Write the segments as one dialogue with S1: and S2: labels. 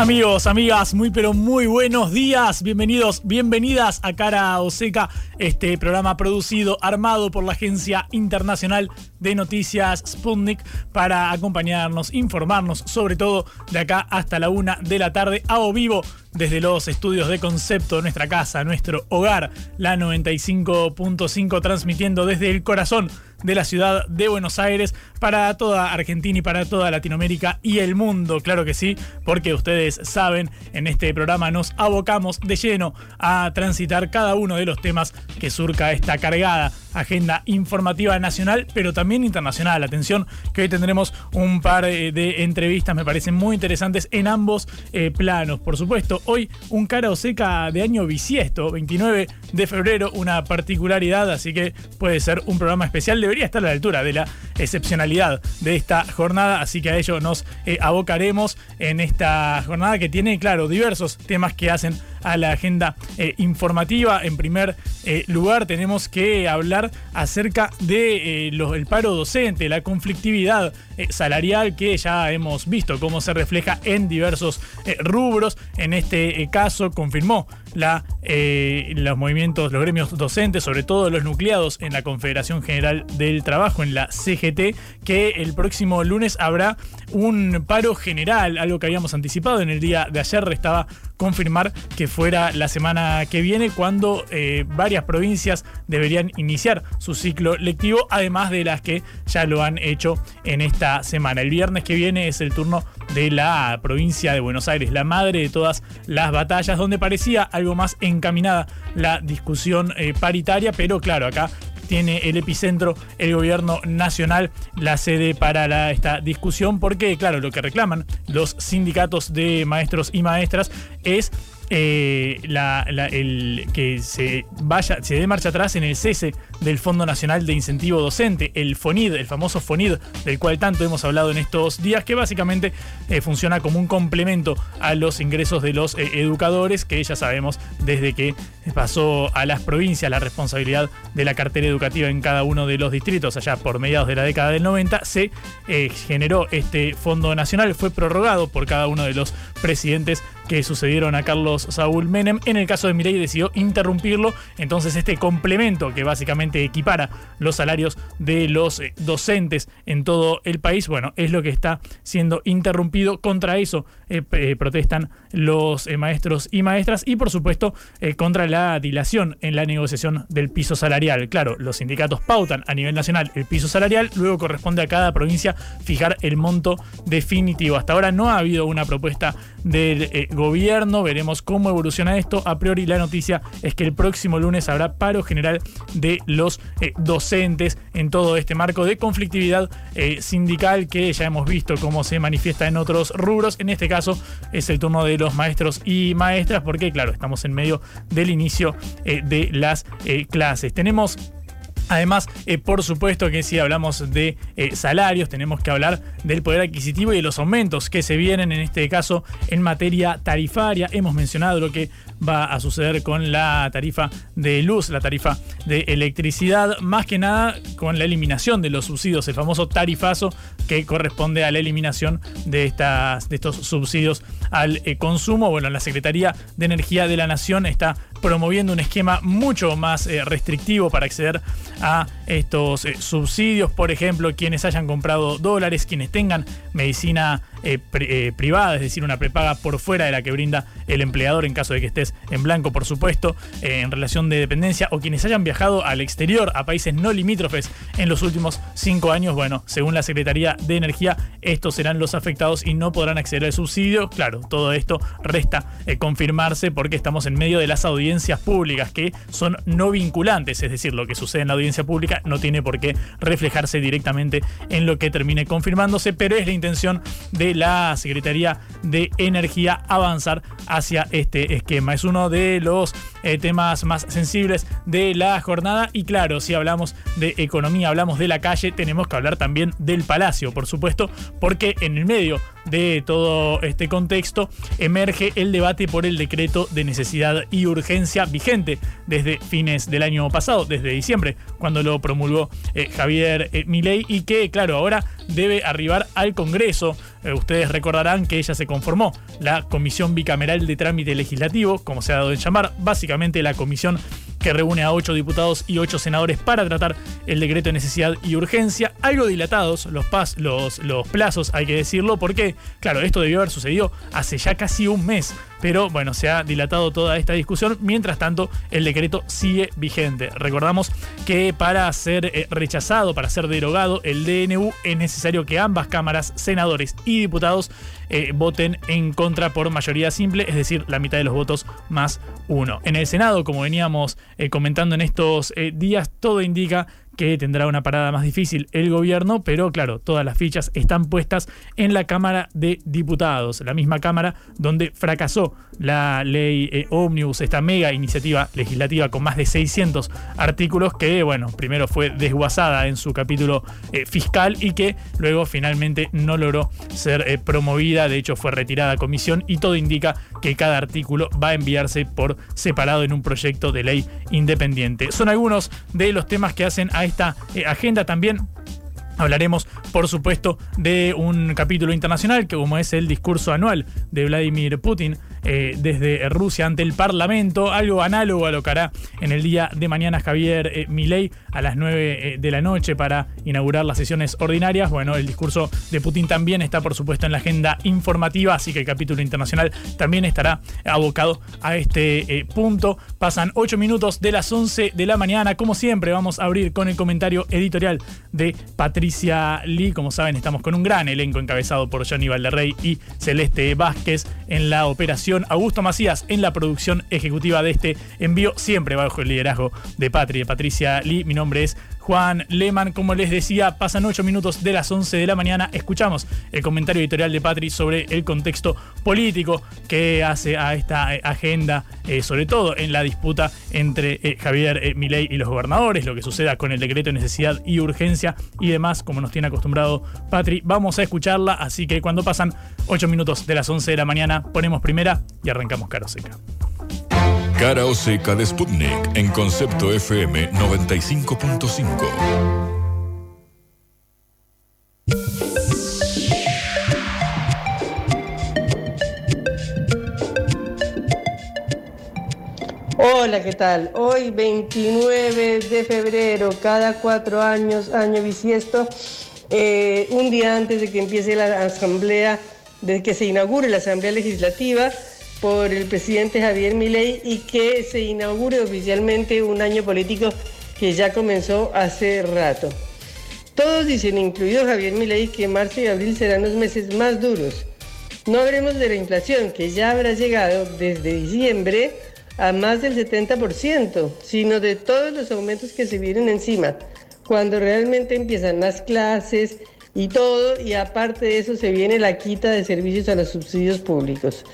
S1: Amigos, amigas, muy pero muy buenos días. Bienvenidos, bienvenidas a Cara Oseca, este programa producido, armado por la Agencia Internacional de Noticias Sputnik para acompañarnos, informarnos, sobre todo de acá hasta la una de la tarde, a o vivo desde los estudios de concepto, nuestra casa, nuestro hogar, la 95.5, transmitiendo desde el corazón de la ciudad de Buenos Aires para toda Argentina y para toda Latinoamérica y el mundo, claro que sí, porque ustedes saben, en este programa nos abocamos de lleno a transitar cada uno de los temas que surca esta cargada agenda informativa nacional, pero también internacional. Atención, que hoy tendremos un par eh, de entrevistas, me parecen muy interesantes en ambos eh, planos. Por supuesto, hoy un cara o seca de año bisiesto, 29 de febrero, una particularidad, así que puede ser un programa especial. Debería estar a la altura de la excepcionalidad de esta jornada, así que a ello nos eh, abocaremos en esta jornada que tiene, claro, diversos temas que hacen a la agenda informativa. En primer lugar, tenemos que hablar acerca del de, el paro docente, la conflictividad salarial que ya hemos visto cómo se refleja en diversos rubros. En este caso confirmó la, eh, los movimientos, los gremios docentes, sobre todo los nucleados en la Confederación General del Trabajo, en la CGT, que el próximo lunes habrá un paro general, algo que habíamos anticipado en el día de ayer, restaba confirmar que fuera la semana que viene cuando eh, varias provincias deberían iniciar su ciclo lectivo, además de las que ya lo han hecho en esta semana. El viernes que viene es el turno de la provincia de Buenos Aires, la madre de todas las batallas, donde parecía algo más encaminada la discusión eh, paritaria, pero claro, acá tiene el epicentro el gobierno nacional, la sede para esta discusión, porque claro, lo que reclaman los sindicatos de maestros y maestras es eh, que se vaya, se dé marcha atrás en el cese del Fondo Nacional de Incentivo Docente, el FONID, el famoso FONID, del cual tanto hemos hablado en estos días, que básicamente eh, funciona como un complemento a los ingresos de los eh, educadores, que ya sabemos desde que pasó a las provincias la responsabilidad de la cartera educativa en cada uno de los distritos, allá por mediados de la década del 90, se generó este Fondo Nacional, fue prorrogado por cada uno de los presidentes que sucedieron a Carlos Saúl Menem. En el caso de Milei decidió interrumpirlo, entonces este complemento que básicamente equipara los salarios de los eh, docentes en todo el país, bueno, es lo que está siendo interrumpido. Contra eso eh, eh, protestan los maestros y maestras y por supuesto contra la dilación en la negociación del piso salarial. Claro, los sindicatos pautan a nivel nacional el piso salarial, luego corresponde a cada provincia fijar el monto definitivo. Hasta ahora no ha habido una propuesta del gobierno. Veremos cómo evoluciona esto. A priori la noticia es que el próximo lunes habrá paro general de los eh, docentes en todo este marco de conflictividad eh, sindical que ya hemos visto cómo se manifiesta en otros rubros. En este caso es el turno de los maestros y maestras porque claro, estamos en medio del inicio eh, de las clases. Tenemos Además, eh, por supuesto que si hablamos de eh, salarios, tenemos que hablar del poder adquisitivo y de los aumentos que se vienen, en este caso, en materia tarifaria. Hemos mencionado lo que va a suceder con la tarifa de luz, la tarifa de electricidad, más que nada con la eliminación de los subsidios, el famoso tarifazo que corresponde a la eliminación de, estas, de estos subsidios al eh, consumo. Bueno, la Secretaría de Energía de la Nación está promoviendo un esquema mucho más restrictivo para acceder a estos eh, subsidios, por ejemplo, quienes hayan comprado dólares, quienes tengan medicina eh, eh, privada, es decir, una prepaga por fuera de la que brinda el empleador en caso de que estés en blanco, por supuesto, en relación de dependencia, o quienes hayan viajado al exterior, a países no limítrofes en los últimos cinco años, bueno, según la Secretaría de Energía, estos serán los afectados y no podrán acceder al subsidio. Claro, todo esto resta confirmarse porque estamos en medio de las audiencias públicas que son no vinculantes, es decir, lo que sucede en la audiencia pública no tiene por qué reflejarse directamente en lo que termine confirmándose, pero es la intención de la Secretaría de Energía avanzar hacia este esquema. Es uno de los eh, temas más sensibles de la jornada y claro, si hablamos de economía, hablamos de la calle, tenemos que hablar también del Palacio, por supuesto, porque en el medio de todo este contexto emerge el debate por el decreto de necesidad y urgencia vigente desde fines del año pasado, desde diciembre, cuando lo promulgó eh, Javier eh, Milei y que, claro, ahora debe arribar al Congreso. Eh, ustedes recordarán que ella se conformó la Comisión Bicameral de Trámite Legislativo, como se ha dado en llamar, básicamente la comisión que reúne a ocho diputados y ocho senadores para tratar el decreto de necesidad y urgencia. Algo dilatados los, los, los plazos, hay que decirlo, porque, claro, esto debió haber sucedido hace ya casi un mes pero bueno, se ha dilatado toda esta discusión. Mientras tanto, el decreto sigue vigente. Recordamos que para ser eh, rechazado, para ser derogado el DNU, es necesario que ambas cámaras, senadores y diputados, eh, voten en contra por mayoría simple, es decir, la mitad de los votos más uno. En el Senado, como veníamos eh, comentando en estos días, todo indica que tendrá una parada más difícil el gobierno, pero claro, todas las fichas están puestas en la Cámara de Diputados, la misma Cámara donde fracasó la ley eh, Omnibus, esta mega iniciativa legislativa con más de 600 artículos que, bueno, primero fue desguazada en su capítulo eh, fiscal y que luego finalmente no logró ser eh, promovida, de hecho fue retirada a comisión y todo indica que cada artículo va a enviarse por separado en un proyecto de ley independiente. Son algunos de los temas que hacen a esta eh, agenda. También Hablaremos, por supuesto, de un capítulo internacional, que como es el discurso anual de Vladimir Putin eh, desde Rusia ante el Parlamento, algo análogo a lo que hará en el día de mañana Javier eh, Milei a las 9 eh, de la noche para inaugurar las sesiones ordinarias. Bueno, el discurso de Putin también está, por supuesto, en la agenda informativa, así que el capítulo internacional también estará abocado a este punto. Pasan 8 minutos de las 11 de la mañana. Como siempre, vamos a abrir con el comentario editorial de Patricia. Lee. Como saben, estamos con un gran elenco encabezado por Johnny Valderrey y Celeste Vázquez en la operación, Augusto Macías en la producción ejecutiva de este envío, siempre bajo el liderazgo de Patri, Patricia Lee. Mi nombre es Juan Lehmann. Como les decía, pasan 8 minutos de las 11 de la mañana. Escuchamos el comentario editorial de Patri sobre el contexto político que hace a esta eh, agenda, eh, sobre todo en la disputa entre eh, Javier Milei y los gobernadores, lo que suceda con el decreto de necesidad y urgencia y demás, como nos tiene acostumbrado Patri. Vamos a escucharla, así que cuando pasan 8 minutos de las 11 de la mañana, ponemos primera y arrancamos Caro Seca.
S2: Cara o seca de Sputnik en concepto FM 95.5.
S3: Hola, ¿qué tal? Hoy 29 de febrero, cada cuatro años, año bisiesto, eh, un día antes de que empiece la asamblea, de que se inaugure la asamblea legislativa, por el presidente Javier Milei y que se inaugure oficialmente un año político que ya comenzó hace rato. Todos dicen, incluido Javier Milei, que marzo y abril serán los meses más duros. No hablemos de la inflación, que ya habrá llegado desde diciembre a más del 70%, sino de todos los aumentos que se vienen encima, cuando realmente empiezan las clases y todo, y aparte de eso se viene la quita de servicios a los subsidios públicos.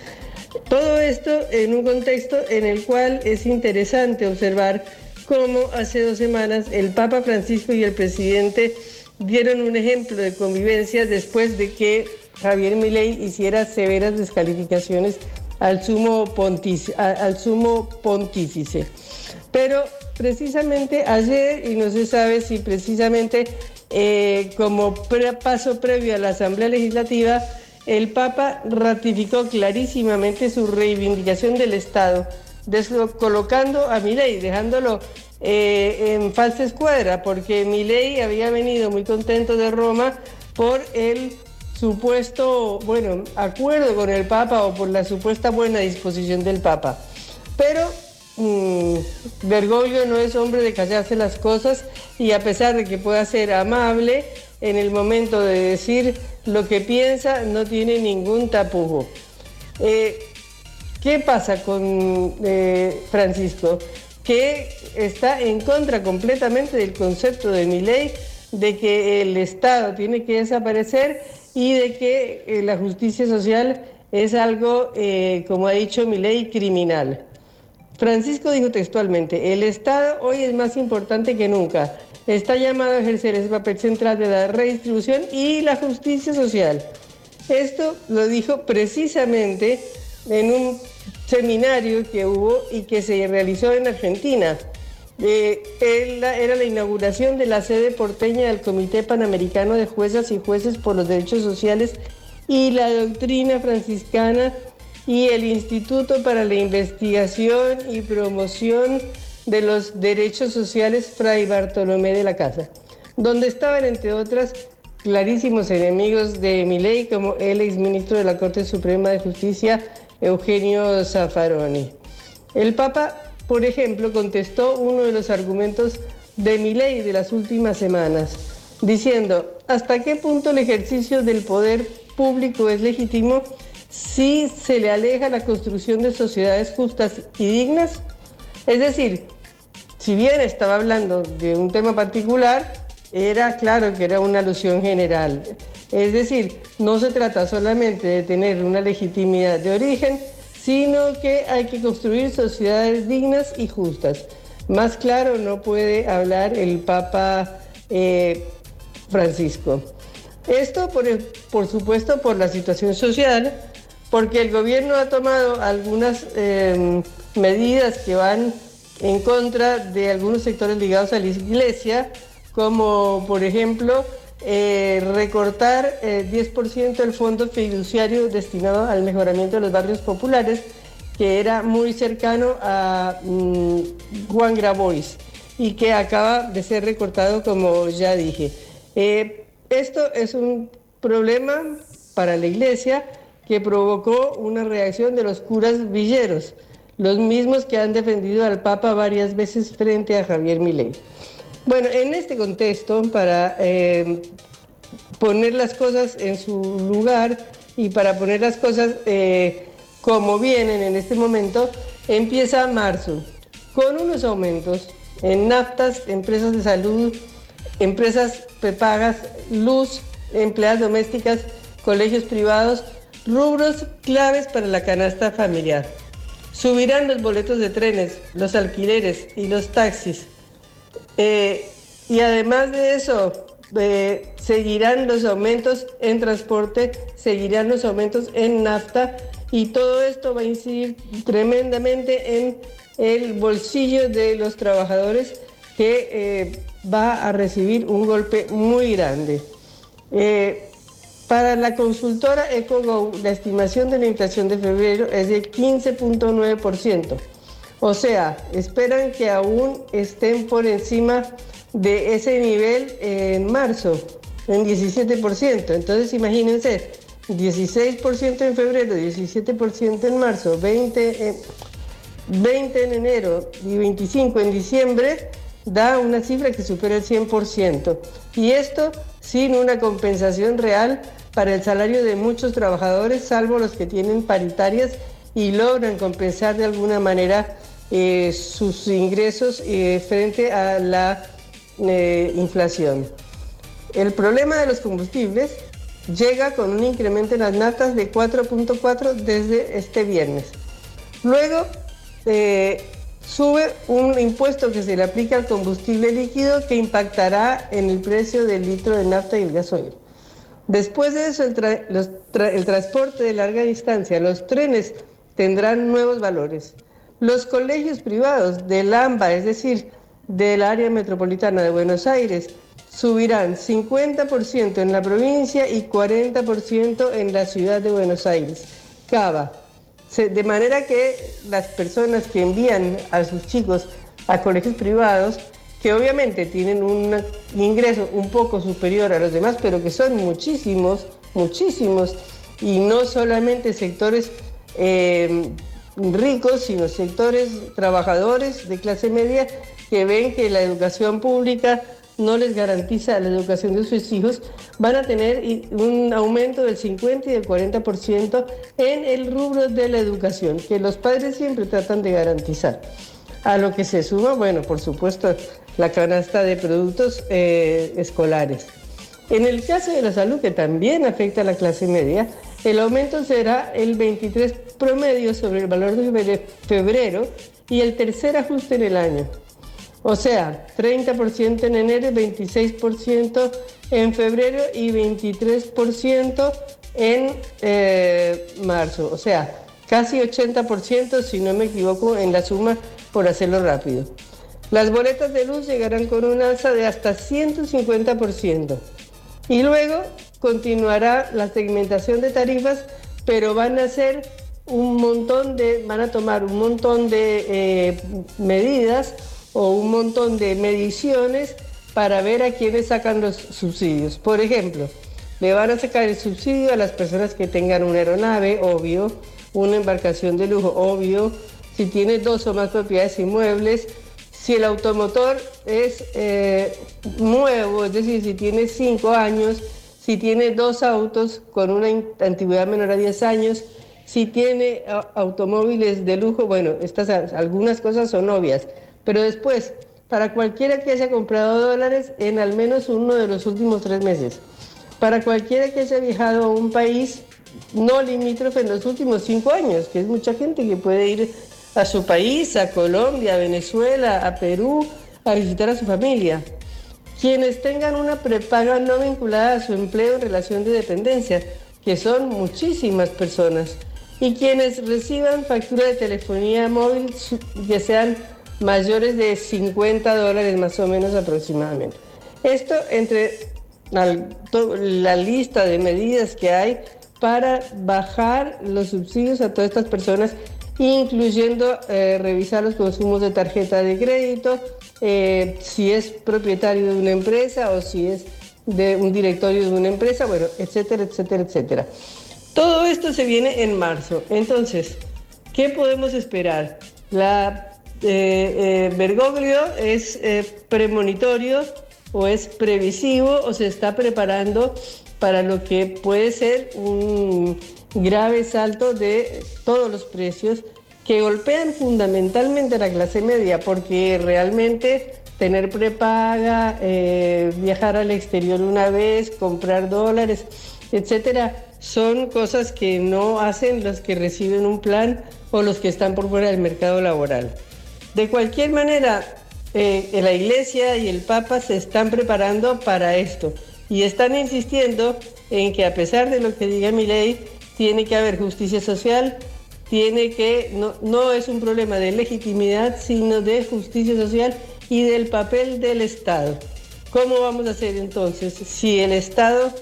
S3: Todo esto en un contexto en el cual es interesante observar cómo hace dos semanas el Papa Francisco y el presidente dieron un ejemplo de convivencia después de que Javier Milei hiciera severas descalificaciones al sumo, al sumo pontífice. Pero precisamente ayer, y no se sabe si precisamente eh, como paso previo a la Asamblea Legislativa, el Papa ratificó clarísimamente su reivindicación del Estado, colocando a Milei, dejándolo eh, en falsa escuadra, porque Milei había venido muy contento de Roma por el supuesto, bueno, acuerdo con el Papa o por la supuesta buena disposición del Papa. Pero mmm, Bergoglio no es hombre de callarse las cosas y a pesar de que pueda ser amable, en el momento de decir lo que piensa no tiene ningún tapujo. Eh, ¿Qué pasa con eh, Francisco? Que está en contra completamente del concepto de mi ley de que el Estado tiene que desaparecer y de que eh, la justicia social es algo, como ha dicho mi ley, criminal. Francisco dijo textualmente, el Estado hoy es más importante que nunca. Está llamado a ejercer ese papel central de la redistribución y la justicia social. Esto lo dijo precisamente en un seminario que hubo y que se realizó en Argentina. Eh, era la inauguración de la sede porteña del Comité Panamericano de Juezas y Jueces por los Derechos Sociales y la Doctrina Franciscana y el Instituto para la Investigación y Promoción de los Derechos Sociales Fray Bartolomé de la Casa, donde estaban, entre otras, clarísimos enemigos de Milei, como el exministro de la Corte Suprema de Justicia, Eugenio Zaffaroni. El Papa, por ejemplo, contestó uno de los argumentos de mi ley de las últimas semanas, diciendo, ¿hasta qué punto el ejercicio del poder público es legítimo si se le aleja la construcción de sociedades justas y dignas? Es decir, si bien estaba hablando de un tema particular, era claro que era una alusión general. Es decir, no se trata solamente de tener una legitimidad de origen, sino que hay que construir sociedades dignas y justas. Más claro no puede hablar el Papa eh, Francisco. Esto, por, por, supuesto, por la situación social, porque el gobierno ha tomado algunas eh, medidas que van en contra de algunos sectores ligados a la iglesia, como por ejemplo eh, recortar eh, 10% del fondo fiduciario destinado al mejoramiento de los barrios populares, que era muy cercano a mm, Juan Grabois y que acaba de ser recortado, como ya dije. Eh, esto es un problema para la iglesia que provocó una reacción de los curas villeros, los mismos que han defendido al Papa varias veces frente a Javier Milei. Bueno, en este contexto, para eh, poner las cosas en su lugar y para poner las cosas eh, como vienen en este momento, empieza marzo, con unos aumentos en naftas, empresas de salud, empresas prepagas, luz, empleadas domésticas, colegios privados, rubros claves para la canasta familiar. Subirán los boletos de trenes, los alquileres y los taxis. Eh, y además de eso, eh, seguirán los aumentos en transporte, seguirán los aumentos en nafta y todo esto va a incidir tremendamente en el bolsillo de los trabajadores que eh, va a recibir un golpe muy grande. Para la consultora EcoGo, la estimación de la inflación de febrero es del 15.9%. O sea, esperan que aún estén por encima de ese nivel en marzo, en 17%. Entonces imagínense, 16% en febrero, 17% en marzo, 20 en, 20 en enero y 25 en diciembre, da una cifra que supera el 100%. Y esto sin una compensación real para el salario de muchos trabajadores, salvo los que tienen paritarias y logran compensar de alguna manera eh, sus ingresos eh, frente a la eh, inflación. El problema de los combustibles llega con un incremento en las natas de 4.4 desde este viernes. Luego sube un impuesto que se le aplica al combustible líquido que impactará en el precio del litro de nafta y el gasoil. Después de eso, el, transporte de larga distancia, los trenes tendrán nuevos valores. Los colegios privados del AMBA, es decir, del área metropolitana de Buenos Aires, subirán 50% en la provincia y 40% en la ciudad de Buenos Aires. Cava. De manera que las personas que envían a sus chicos a colegios privados que obviamente tienen un ingreso un poco superior a los demás, pero que son muchísimos, muchísimos, y no solamente sectores eh, ricos, sino sectores trabajadores de clase media que ven que la educación pública no les garantiza la educación de sus hijos, van a tener un aumento del 50 y del 40% en el rubro de la educación, que los padres siempre tratan de garantizar. A lo que se suma, bueno, por supuesto, la canasta de productos eh, escolares. En el caso de la salud, que también afecta a la clase media, el aumento será el 23 promedio sobre el valor de febrero y el tercer ajuste en el año. O sea, 30% en enero, 26% en febrero y 23% en eh, marzo. O sea, casi 80% si no me equivoco en la suma por hacerlo rápido. Las boletas de luz llegarán con un alza de hasta 150%. Y luego continuará la segmentación de tarifas, pero van a un montón de, van a tomar un montón de eh, medidas o un montón de mediciones para ver a quiénes sacan los subsidios. Por ejemplo, le van a sacar el subsidio a las personas que tengan una aeronave, obvio, una embarcación de lujo, obvio, si tiene dos o más propiedades inmuebles, si el automotor es eh, nuevo, es decir, si tiene cinco años, si tiene dos autos con una antigüedad menor a 10 años, si tiene automóviles de lujo, bueno, estas algunas cosas son obvias, pero después, para cualquiera que haya comprado dólares en al menos uno de los últimos tres meses, para cualquiera que haya viajado a un país no limítrofe en los últimos cinco años, que es mucha gente que puede ir a su país, a Colombia, a Venezuela, a Perú, a visitar a su familia. Quienes tengan una prepaga no vinculada a su empleo en relación de dependencia, que son muchísimas personas. Y quienes reciban factura de telefonía móvil que sean mayores de 50 dólares más o menos aproximadamente. Esto entre la lista de medidas que hay para bajar los subsidios a todas estas personas incluyendo eh, revisar los consumos de tarjeta de crédito, eh, si es propietario de una empresa o si es de un directorio de una empresa, bueno, etcétera, etcétera, etcétera. Todo esto se viene en marzo. Entonces, ¿qué podemos esperar? La eh, Bergoglio es premonitorio o es previsivo o se está preparando para lo que puede ser un grave salto de todos los precios que golpean fundamentalmente a la clase media, porque realmente tener prepaga, eh, viajar al exterior una vez, comprar dólares, etcétera, son cosas que no hacen los que reciben un plan o los que están por fuera del mercado laboral. De cualquier manera, eh, la Iglesia y el Papa se están preparando para esto y están insistiendo en que a pesar de lo que diga mi ley, tiene que haber justicia social, tiene que, no, no es un problema de legitimidad, sino de justicia social y del papel del Estado. ¿Cómo vamos a hacer entonces si el Estado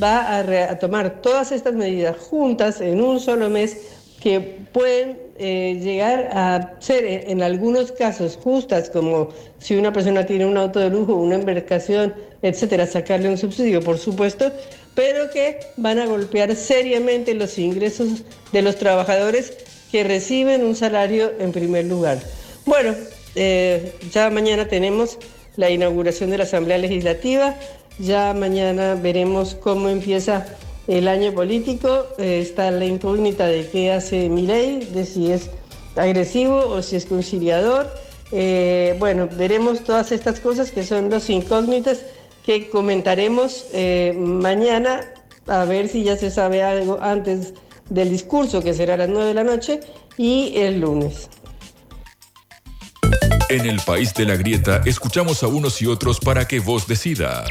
S3: va a, tomar todas estas medidas juntas en un solo mes que pueden eh, llegar a ser en algunos casos justas, como si una persona tiene un auto de lujo, una embarcación, etcétera, sacarle un subsidio, por supuesto, pero que van a golpear seriamente los ingresos de los trabajadores que reciben un salario en primer lugar. Bueno, eh, ya mañana tenemos la inauguración de la Asamblea Legislativa, ya mañana veremos cómo empieza el año político, eh, está la incógnita de qué hace mi ley, de si es agresivo o si es conciliador. Eh, bueno, veremos todas estas cosas que son los incógnitas que comentaremos eh, mañana a ver si ya se sabe algo antes del discurso, que será a las 9 de la noche, y el lunes.
S2: En el país de la grieta escuchamos a unos y otros para que vos decidas.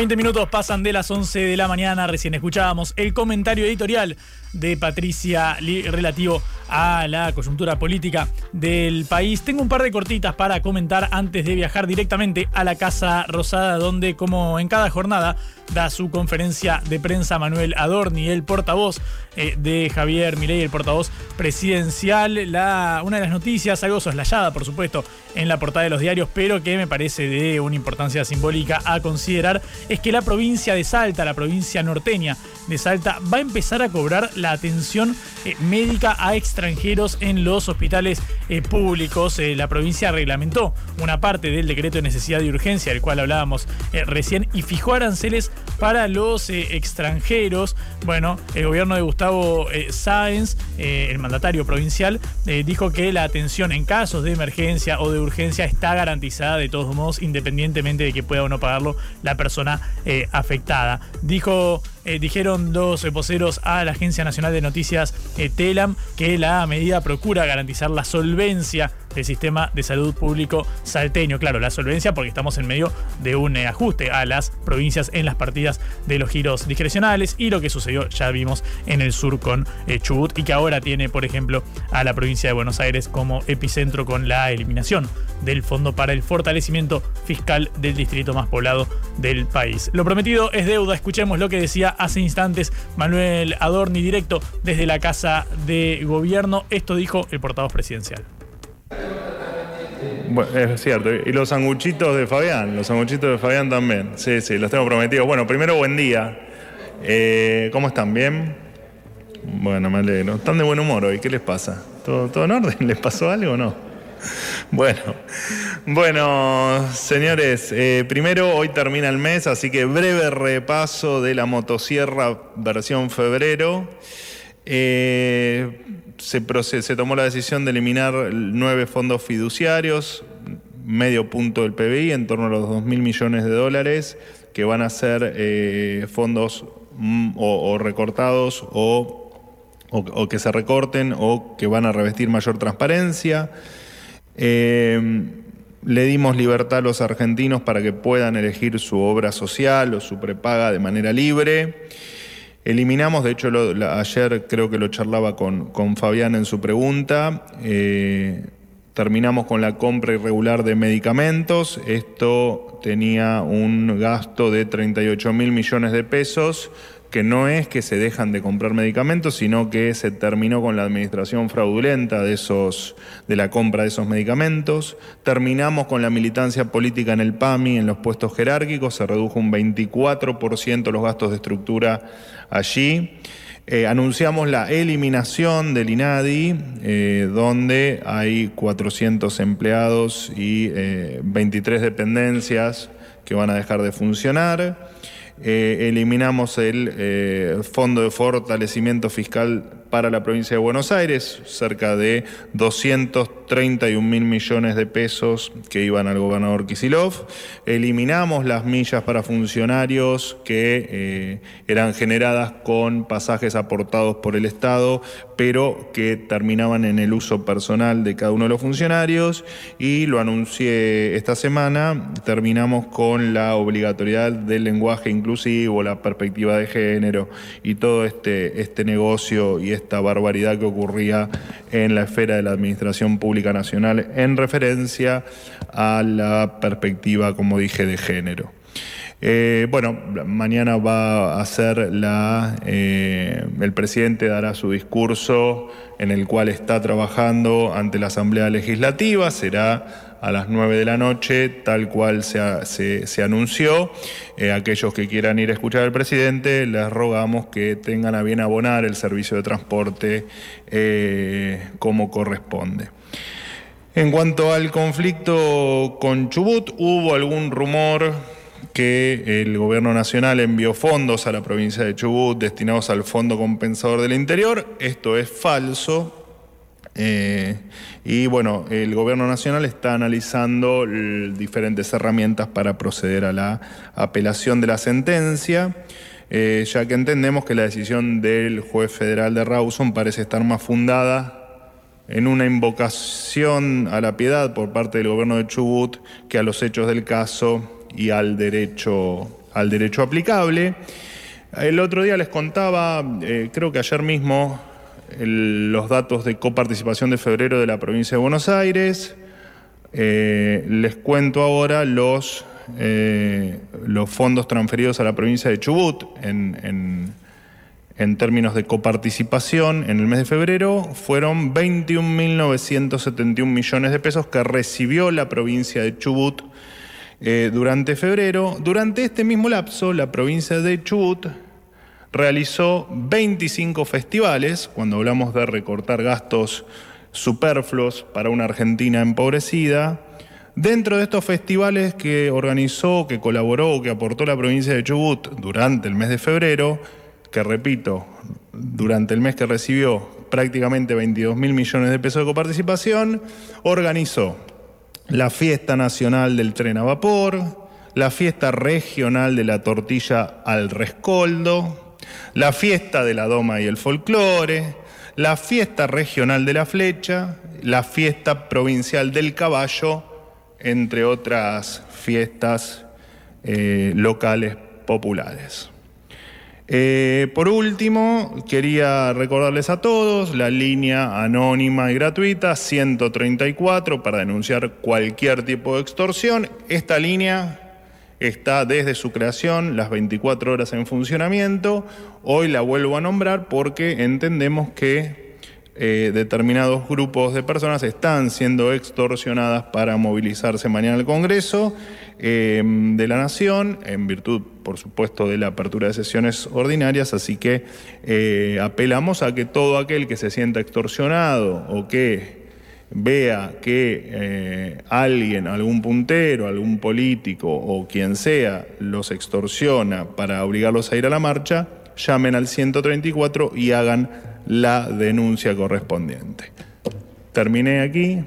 S1: 20 minutos pasan de las 11 de la mañana, recién escuchábamos el comentario editorial de Patricia relativo a la coyuntura política del país. Tengo un par de cortitas para comentar antes de viajar directamente a la Casa Rosada, donde como en cada jornada da su conferencia de prensa Manuel Adorni, el portavoz eh, de Javier Milei, el portavoz presidencial. La, una de las noticias, algo soslayada por supuesto en la portada de los diarios, pero que me parece de una importancia simbólica a considerar, es que la provincia de Salta, la provincia norteña de Salta, va a empezar a cobrar la atención eh, médica a extranjeros en los hospitales eh, públicos. Eh, la provincia reglamentó una parte del decreto de necesidad y urgencia, del cual hablábamos recién, y fijó aranceles para los extranjeros. Bueno, el gobierno de Gustavo Sáenz, el mandatario provincial, dijo que la atención en casos de emergencia o de urgencia está garantizada de todos modos, independientemente de que pueda o no pagarlo la persona afectada. Dijo eh, dijeron dos voceros a la Agencia Nacional de Noticias eh, TELAM que la medida procura garantizar la solvencia del sistema de salud público salteño. Claro, la solvencia porque estamos en medio de un eh, ajuste a las provincias en las partidas de los giros discrecionales y lo que sucedió ya vimos en el sur con Chubut y que ahora tiene, por ejemplo, a la provincia de Buenos Aires como epicentro con la eliminación del Fondo para el Fortalecimiento Fiscal del distrito más poblado del país. Lo prometido es deuda. Escuchemos lo que decía hace instantes Manuel Adorni, directo desde la Casa de Gobierno. Esto dijo el portavoz presidencial.
S4: Es cierto. Y los sanguchitos de Fabián, los sanguchitos de Fabián también. Sí, sí, los tengo prometidos. Bueno, primero buen día. Eh, ¿Cómo están? ¿Bien? Bueno, me alegro. Están de buen humor hoy. ¿Qué les pasa? ¿Todo, todo en orden? ¿Les pasó algo o no? Bueno, bueno, señores, eh, primero hoy termina el mes, así que breve repaso de la motosierra versión febrero. Eh, se, tomó la decisión de eliminar nueve fondos fiduciarios, medio punto del PBI, en torno a los 2 mil millones de dólares, que van a ser eh, fondos mm, o, recortados o, que se recorten o que van a revestir mayor transparencia. Eh, le dimos libertad a los argentinos para que puedan elegir su obra social o su prepaga de manera libre. Eliminamos, de hecho ayer creo que lo charlaba con, con Fabián en su pregunta, eh, terminamos con la compra irregular de medicamentos. Esto tenía un gasto de 38 mil millones de pesos que no es que se dejan de comprar medicamentos, sino que se terminó con la administración fraudulenta de, esos, de la compra de esos medicamentos. Terminamos con la militancia política en el PAMI, en los puestos jerárquicos, se redujo un 24% los gastos de estructura allí. Eh, anunciamos la eliminación del INADI, eh, donde hay 400 empleados y 23 eh, dependencias que van a dejar de funcionar. Eliminamos el Fondo de Fortalecimiento Fiscal para la provincia de Buenos Aires, cerca de 231 mil millones de pesos que iban al gobernador Kisilov. Eliminamos las millas para funcionarios que eh, eran generadas con pasajes aportados por el Estado, pero que terminaban en el uso personal de cada uno de los funcionarios. Y lo anuncié esta semana, terminamos con la obligatoriedad del lenguaje inclusivo, la perspectiva de género y todo este, este negocio y esta barbaridad que ocurría en la esfera de la Administración Pública Nacional en referencia a la perspectiva, como dije, de género. Eh, bueno, mañana va a ser la. Eh, el presidente dará su discurso en el cual está trabajando ante la Asamblea Legislativa. Será a las 9 de la noche, tal cual se, se, anunció. Eh, aquellos que quieran ir a escuchar al presidente, les rogamos que tengan a bien abonar el servicio de transporte como corresponde. En cuanto al conflicto con Chubut, hubo algún rumor que el gobierno nacional envió fondos a la provincia de Chubut destinados al Fondo Compensador del Interior. Esto es falso. Eh, y bueno, el gobierno nacional está analizando diferentes herramientas para proceder a la apelación de la sentencia, eh, ya que entendemos que la decisión del juez federal de Rawson parece estar más fundada en una invocación a la piedad por parte del gobierno de Chubut que a los hechos del caso y al derecho al derecho aplicable. El otro día les contaba, eh, creo que ayer mismo, los datos de coparticipación de febrero de la provincia de Buenos Aires. Eh, les cuento ahora los, eh, los fondos transferidos a la provincia de Chubut en- en términos de coparticipación en el mes de febrero. Fueron 21.971 millones de pesos que recibió la provincia de Chubut eh, durante febrero. Durante este mismo lapso, la provincia de Chubut realizó 25 festivales, cuando hablamos de recortar gastos superfluos para una Argentina empobrecida. Dentro de estos festivales que organizó, que colaboró, que aportó la provincia de Chubut durante el mes de febrero, que repito, durante el mes que recibió prácticamente 22 mil millones de pesos de coparticipación, organizó la fiesta nacional del tren a vapor, la fiesta regional de la tortilla al rescoldo, la fiesta de la doma y el folclore, la fiesta regional de la flecha, la fiesta provincial del caballo, entre otras fiestas eh, locales populares. Eh, por último, quería recordarles a todos la línea anónima y gratuita 134 para denunciar cualquier tipo de extorsión. Esta línea está desde su creación las 24 horas en funcionamiento. Hoy la vuelvo a nombrar porque entendemos que eh, determinados grupos de personas están siendo extorsionadas para movilizarse mañana al Congreso eh, de la Nación, en virtud, por supuesto, de la apertura de sesiones ordinarias, así que eh, apelamos a que todo aquel que se sienta extorsionado o que vea que alguien, algún puntero, algún político o quien sea los extorsiona para obligarlos a ir a la marcha, llamen al 134 y hagan la denuncia correspondiente. Terminé aquí.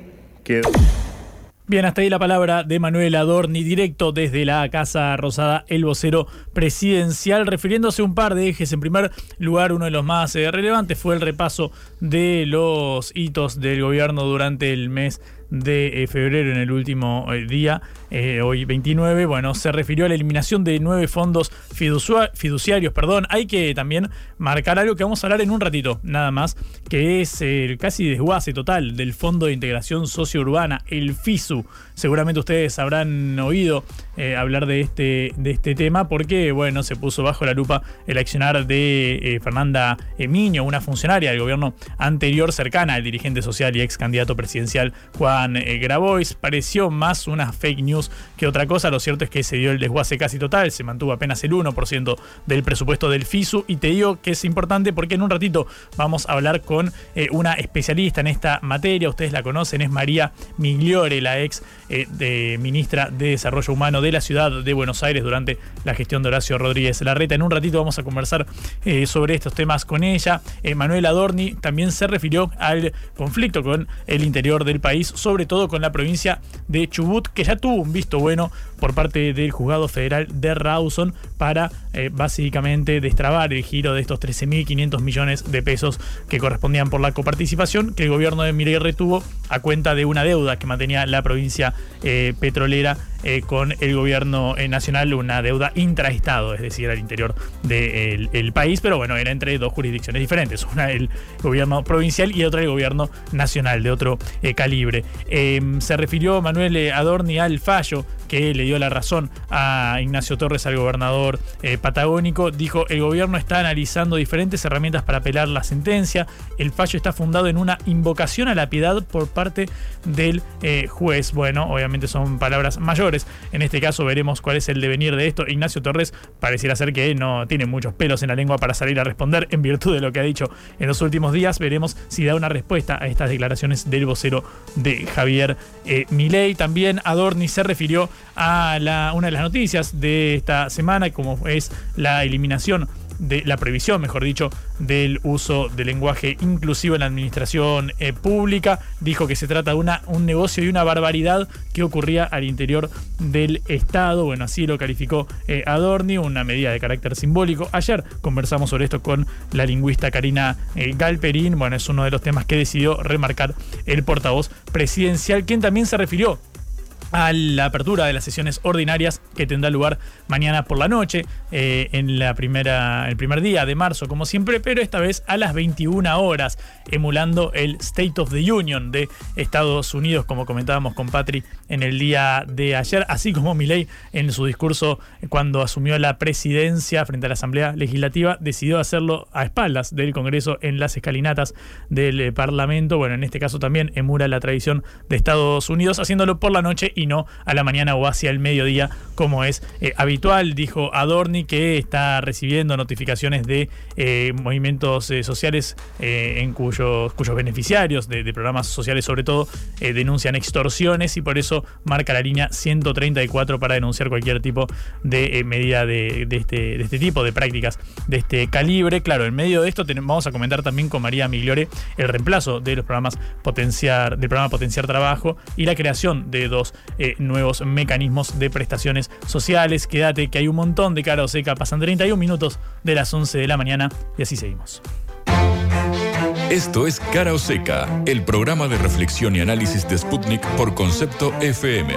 S1: Bien, hasta ahí la palabra de Manuel Adorni, directo desde la Casa Rosada, el vocero presidencial, refiriéndose a un par de ejes. En primer lugar, uno de los más eh, relevantes fue el repaso de los hitos del gobierno durante el mes de eh, febrero en el último eh, día, eh, hoy 29, bueno, se refirió a la eliminación de nueve fondos fiduciarios, perdón. Hay que también marcar algo que vamos a hablar en un ratito, nada más, que es el casi desguace total del Fondo de Integración Sociourbana, el FISU. Seguramente ustedes habrán oído eh, hablar de este, de este tema porque, bueno, se puso bajo la lupa el accionar de eh, Fernanda Emiño, una funcionaria del gobierno anterior cercana al dirigente social y ex candidato presidencial Juan eh, Grabois. Pareció más una fake news que otra cosa. Lo cierto es que se dio el desguace casi total, se mantuvo apenas el 1% del presupuesto del FISU. Y te digo que es importante porque en un ratito vamos a hablar con una especialista en esta materia. Ustedes la conocen, es María Migliore, la ex eh, de ministra de Desarrollo Humano de la ciudad de Buenos Aires durante la gestión de Horacio Rodríguez Larreta. En un ratito vamos a conversar eh, sobre estos temas con ella. Eh, Manuel Adorni también se refirió al conflicto con el interior del país, sobre todo con la provincia de Chubut, que ya tuvo un visto bueno por parte del juzgado federal de Rawson para eh, básicamente destrabar el giro de estos 13.500 millones de pesos que correspondían por la coparticipación que el gobierno de Mireille retuvo a cuenta de una deuda que mantenía la provincia eh, petrolera eh, con el gobierno eh, nacional, una deuda intraestado, es decir, al interior del el país, pero bueno, era entre dos jurisdicciones diferentes, una el gobierno provincial y otra el gobierno nacional de otro eh, calibre. Eh, se refirió Manuel Adorni al fallo que le dio la razón a Ignacio Torres, al gobernador patagónico, dijo, el gobierno está analizando diferentes herramientas para apelar la sentencia, el fallo está fundado en una invocación a la piedad por parte del juez. Bueno, obviamente son palabras mayores, en este caso veremos cuál es el devenir de esto. Ignacio Torres pareciera ser que no tiene muchos pelos en la lengua para salir a responder en virtud de lo que ha dicho en los últimos días, veremos si da una respuesta a estas declaraciones del vocero de Javier eh, Milei. También Adorni se refirió a la, una de las noticias de esta semana, como es la eliminación de la prohibición, mejor dicho, del uso del lenguaje inclusivo en la administración eh, pública. Dijo que se trata de una, un negocio y una barbaridad que ocurría al interior del Estado. Bueno, así lo calificó eh, Adorni, una medida de carácter simbólico. Ayer conversamos sobre esto con la lingüista Karina eh, Galperín. Bueno, es uno de los temas que decidió remarcar el portavoz presidencial, quien también se refirió a la apertura de las sesiones ordinarias que tendrá lugar mañana por la noche, eh, en la primera, el primer día de marzo, como siempre, pero esta vez a las 21 horas, emulando el State of the Union de Estados Unidos, como comentábamos con Patri en el día de ayer, así como Milei en su discurso cuando asumió la presidencia frente a la Asamblea Legislativa, decidió hacerlo a espaldas del Congreso en las escalinatas del Parlamento. Bueno, en este caso también emula la tradición de Estados Unidos, haciéndolo por la noche y no a la mañana o hacia el mediodía como es eh, habitual. Dijo Adorni que está recibiendo notificaciones de eh, movimientos eh, sociales en cuyos, cuyos beneficiarios de, programas sociales sobre todo denuncian extorsiones y por eso marca la línea 134 para denunciar cualquier tipo de medida de, este, de este tipo, de prácticas de este calibre. Claro, en medio de esto vamos a comentar también con María Migliore el reemplazo de los programas Potenciar, del programa Potenciar Trabajo y la creación de dos eh, nuevos mecanismos de prestaciones sociales. Quédate que hay un montón de cara o seca. Pasan 31 minutos de las 11 de la mañana y así seguimos.
S2: Esto es Cara o Seca, el programa de reflexión y análisis de Sputnik por concepto FM.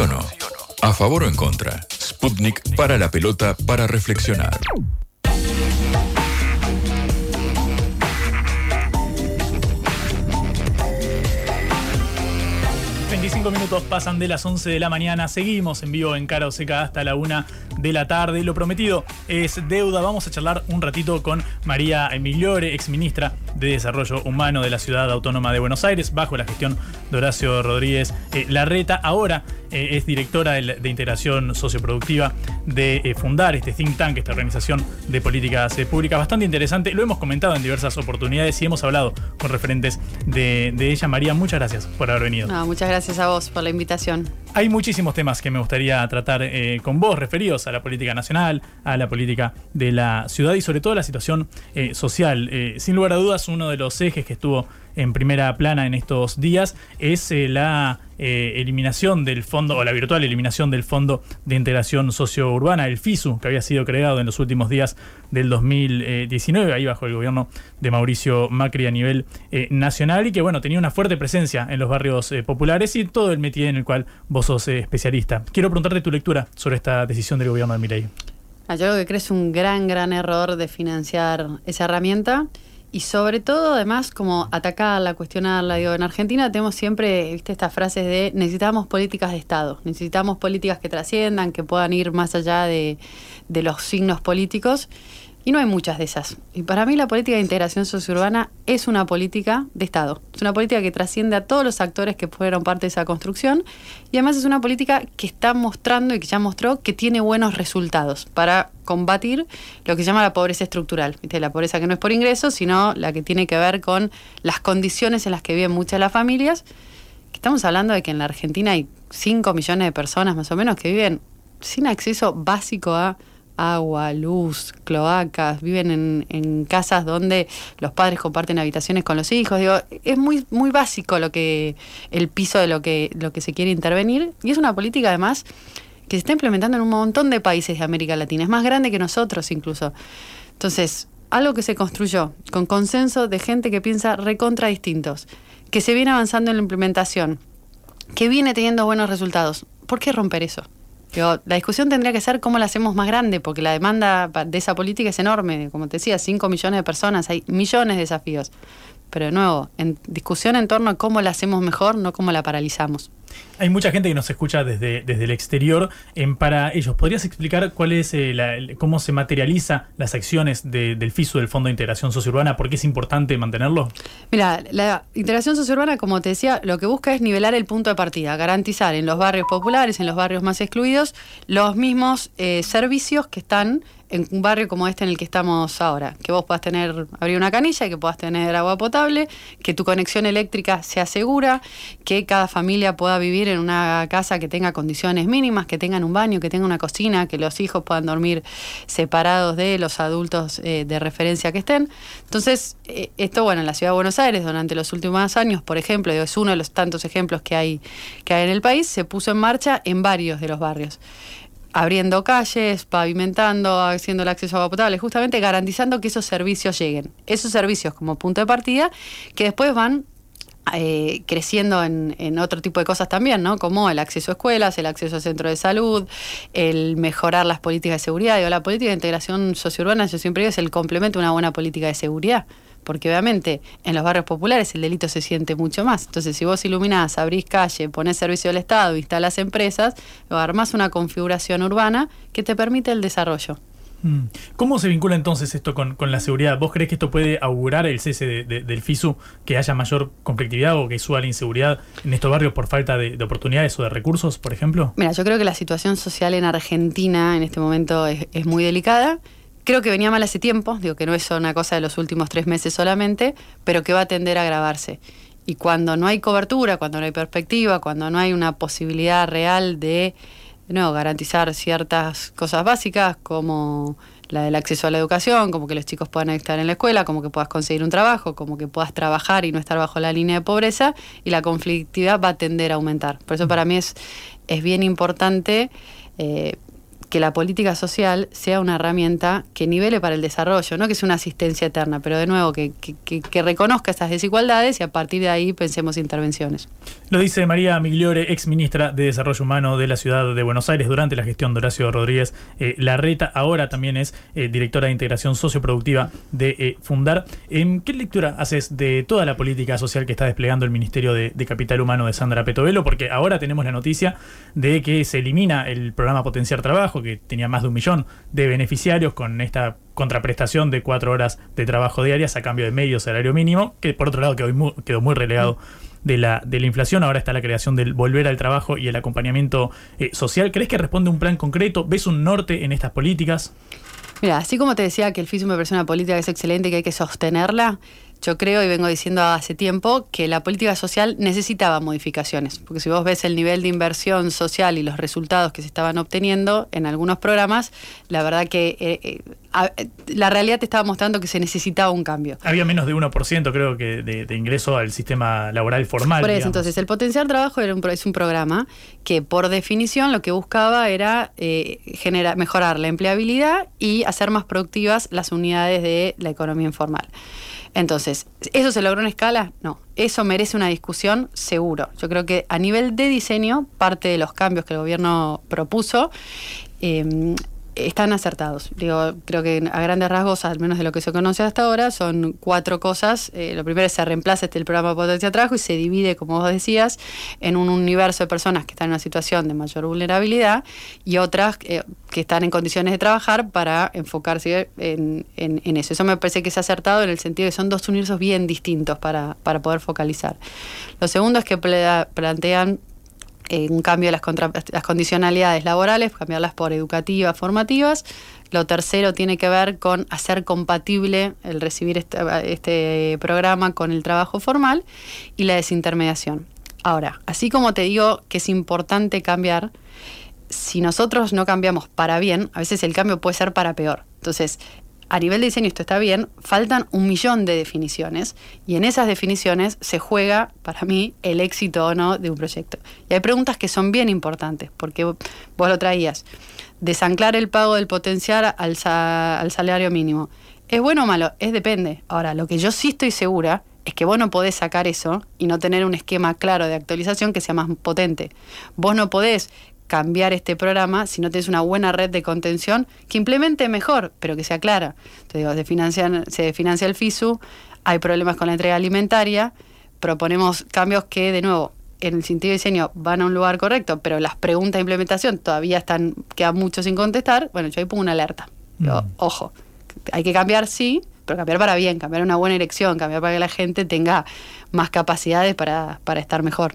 S2: O no. A favor o en contra. Sputnik para la pelota para reflexionar.
S1: 25 minutos pasan de las 11 de la mañana. Seguimos en vivo en Cara o Seca hasta la 1 de la tarde. Lo prometido es deuda. Vamos a charlar un ratito con María Emigliore, ex ministra de Desarrollo Humano de la Ciudad Autónoma de Buenos Aires, bajo la gestión de Horacio Rodríguez eh, Larreta. Ahora eh, es directora de, integración socioproductiva de eh, Fundar, este think tank, esta organización de políticas públicas. Bastante interesante. Lo hemos comentado en diversas oportunidades y hemos hablado con referentes de, ella. María, muchas gracias por haber venido.
S5: muchas gracias Gracias a vos por la invitación.
S1: Hay muchísimos temas que me gustaría tratar eh, con vos, referidos a la política nacional, a la política de la ciudad y sobre todo a la situación eh, social. Eh, sin lugar a dudas, uno de los ejes que estuvo en primera plana en estos días es la eliminación del fondo, o la virtual eliminación del Fondo de Integración Sociourbana, el FISU, que había sido creado en los últimos días del 2019, ahí bajo el gobierno de Mauricio Macri a nivel nacional, y que bueno, tenía una fuerte presencia en los barrios populares y todo el métier en el cual vos sos eh, especialista. Quiero preguntarte tu lectura sobre esta decisión del gobierno de Milei.
S5: Yo creo que crees un gran, gran error de financiar esa herramienta y sobre todo, además, como atacarla, cuestionarla. Digo, en Argentina tenemos siempre, viste, estas frases de necesitamos políticas de Estado, necesitamos políticas que trasciendan, que puedan ir más allá de, de los signos políticos. Y no hay muchas de esas. Y para mí la política de integración sociourbana es una política de Estado. Es una política que trasciende a todos los actores que fueron parte de esa construcción. Y además es una política que está mostrando y que ya mostró que tiene buenos resultados para combatir lo que se llama la pobreza estructural. La pobreza que no es por ingresos, sino la que tiene que ver con las condiciones en las que viven muchas de las familias. Estamos hablando de que en la Argentina hay 5 millones de personas más o menos que viven sin acceso básico a agua, luz, cloacas, viven en, en, casas donde los padres comparten habitaciones con los hijos. Digo, es muy, muy básico lo que, el piso de lo que, lo que se quiere intervenir. Y es una política además que se está implementando en un montón de países de América Latina. Es más grande que nosotros incluso. Entonces, algo que se construyó con consenso de gente que piensa recontra distintos, que se viene avanzando en la implementación, que viene teniendo buenos resultados. ¿Por qué romper eso? La discusión tendría que ser cómo la hacemos más grande, porque la demanda de esa política es enorme. Como te decía, 5 millones de personas, hay millones de desafíos. Pero de nuevo, en discusión en torno a cómo la hacemos mejor, no cómo la paralizamos.
S1: Hay mucha gente que nos escucha desde, desde el exterior. En, para ellos, ¿podrías explicar cuál es eh, cómo se materializa las acciones del FISU, del Fondo de Integración Sociourbana? ¿Por qué es importante mantenerlo?
S5: Mira, la integración sociourbana, como te decía, lo que busca es nivelar el punto de partida, garantizar en los barrios populares, en los barrios más excluidos, los mismos eh, servicios que están en un barrio como este en el que estamos ahora, que vos puedas tener, abrir una canilla, que puedas tener agua potable, que tu conexión eléctrica sea segura, que cada familia pueda vivir en una casa que tenga condiciones mínimas, que tengan un baño, que tenga una cocina, que los hijos puedan dormir separados de los adultos eh, de referencia que estén. Entonces, eh, esto, bueno, en la ciudad de Buenos Aires, durante los últimos años, por ejemplo, es uno de los tantos ejemplos que hay, que hay en el país, se puso en marcha en varios de los barrios abriendo calles, pavimentando, haciendo el acceso a agua potable, justamente garantizando que esos servicios lleguen. Esos servicios como punto de partida que después van eh, creciendo en, otro tipo de cosas también, ¿no? Como el acceso a escuelas, el acceso a centros de salud, el mejorar las políticas de seguridad. Digo, la política de integración sociourbana, yo siempre digo, es el complemento de una buena política de seguridad porque obviamente en los barrios populares el delito se siente mucho más. Entonces, si vos iluminás, abrís calle, ponés servicio del Estado, instalás empresas, armás una configuración urbana que te permite el desarrollo.
S1: Mm. ¿Cómo se vincula entonces esto con, la seguridad? ¿Vos crees que esto puede augurar el cese del FISU, que haya mayor conflictividad o que suba la inseguridad en estos barrios por falta de, oportunidades o de recursos, por ejemplo?
S5: Mira, yo creo que la situación social en Argentina en este momento es, es muy delicada creo que venía mal hace tiempo, digo que no es una cosa de los últimos tres meses solamente, pero que va a tender a agravarse. Y cuando no hay cobertura, cuando no hay perspectiva, cuando no hay una posibilidad real de, no, garantizar ciertas cosas básicas como la del acceso a la educación, como que los chicos puedan estar en la escuela, como que puedas conseguir un trabajo, como que puedas trabajar y no estar bajo la línea de pobreza, y la conflictividad va a tender a aumentar. Por eso para mí es, es bien importante eh, que la política social sea una herramienta que nivele para el desarrollo, no que sea una asistencia eterna, pero de nuevo que, reconozca estas desigualdades y a partir de ahí pensemos intervenciones.
S1: Lo dice María Migliore, ex ministra de Desarrollo Humano de la ciudad de Buenos Aires durante la gestión de Horacio Rodríguez eh, Larreta. Ahora también es eh, directora de integración socioproductiva de eh, Fundar. ¿En ¿Qué lectura haces de toda la política social que está desplegando el Ministerio de, de Capital Humano de Sandra Petovelo? Porque ahora tenemos la noticia de que se elimina el programa Potenciar Trabajo que tenía más de un millón de beneficiarios con esta contraprestación de cuatro horas de trabajo diarias a cambio de medio salario mínimo, que por otro lado quedó muy, relegado de la, de la inflación. Ahora está la creación del volver al trabajo y el acompañamiento eh, social. ¿Crees que responde un plan concreto? ¿Ves un norte en estas políticas?
S5: Mira, así como te decía que el FISU me una política que es excelente y que hay que sostenerla, yo creo y vengo diciendo hace tiempo que la política social necesitaba modificaciones, porque si vos ves el nivel de inversión social y los resultados que se estaban obteniendo en algunos programas, la verdad que eh, eh, la realidad te estaba mostrando que se necesitaba un cambio.
S1: Había menos de 1% creo que de, ingreso al sistema laboral formal.
S5: Por eso, entonces el potencial trabajo era un, es un programa que por definición lo que buscaba era eh, generar, mejorar la empleabilidad y hacer más productivas las unidades de la economía informal. Entonces, ¿eso se logró en escala? No. Eso merece una discusión seguro. Yo creo que a nivel de diseño, parte de los cambios que el gobierno propuso eh, están acertados. Digo, creo que a grandes rasgos, al menos de lo que se conoce hasta ahora, son cuatro cosas. Eh, lo primero es se reemplaza este el programa de potencia de trabajo y se divide, como vos decías, en un universo de personas que están en una situación de mayor vulnerabilidad y otras eh, que están en condiciones de trabajar para enfocarse en, eso. Eso me parece que es acertado en el sentido de que son dos universos bien distintos para, para poder focalizar. Lo segundo es que plantean un cambio de las, las condicionalidades laborales, cambiarlas por educativas, formativas. Lo tercero tiene que ver con hacer compatible el recibir este, este, programa con el trabajo formal y la desintermediación. Ahora, así como te digo que es importante cambiar, si nosotros no cambiamos para bien, a veces el cambio puede ser para peor. Entonces, a nivel de diseño esto está bien, faltan un millón de definiciones y en esas definiciones se juega, para mí, el éxito o no de un proyecto. Y hay preguntas que son bien importantes, porque vos lo traías. Desanclar el pago del potencial al, al salario mínimo. ¿Es bueno o malo? Es depende. Ahora, lo que yo sí estoy segura es que vos no podés sacar eso y no tener un esquema claro de actualización que sea más potente. Vos no podés cambiar este programa si no tienes una buena red de contención que implemente mejor, pero que sea clara. Te digo, se financia, se financia el FISU, hay problemas con la entrega alimentaria, proponemos cambios que, de nuevo, en el sentido de diseño van a un lugar correcto, pero las preguntas de implementación todavía están, quedan mucho sin contestar, bueno, yo ahí pongo una alerta. Mm. ojo, hay que cambiar, sí, pero cambiar para bien, cambiar una buena elección, cambiar para que la gente tenga más capacidades para, para estar mejor.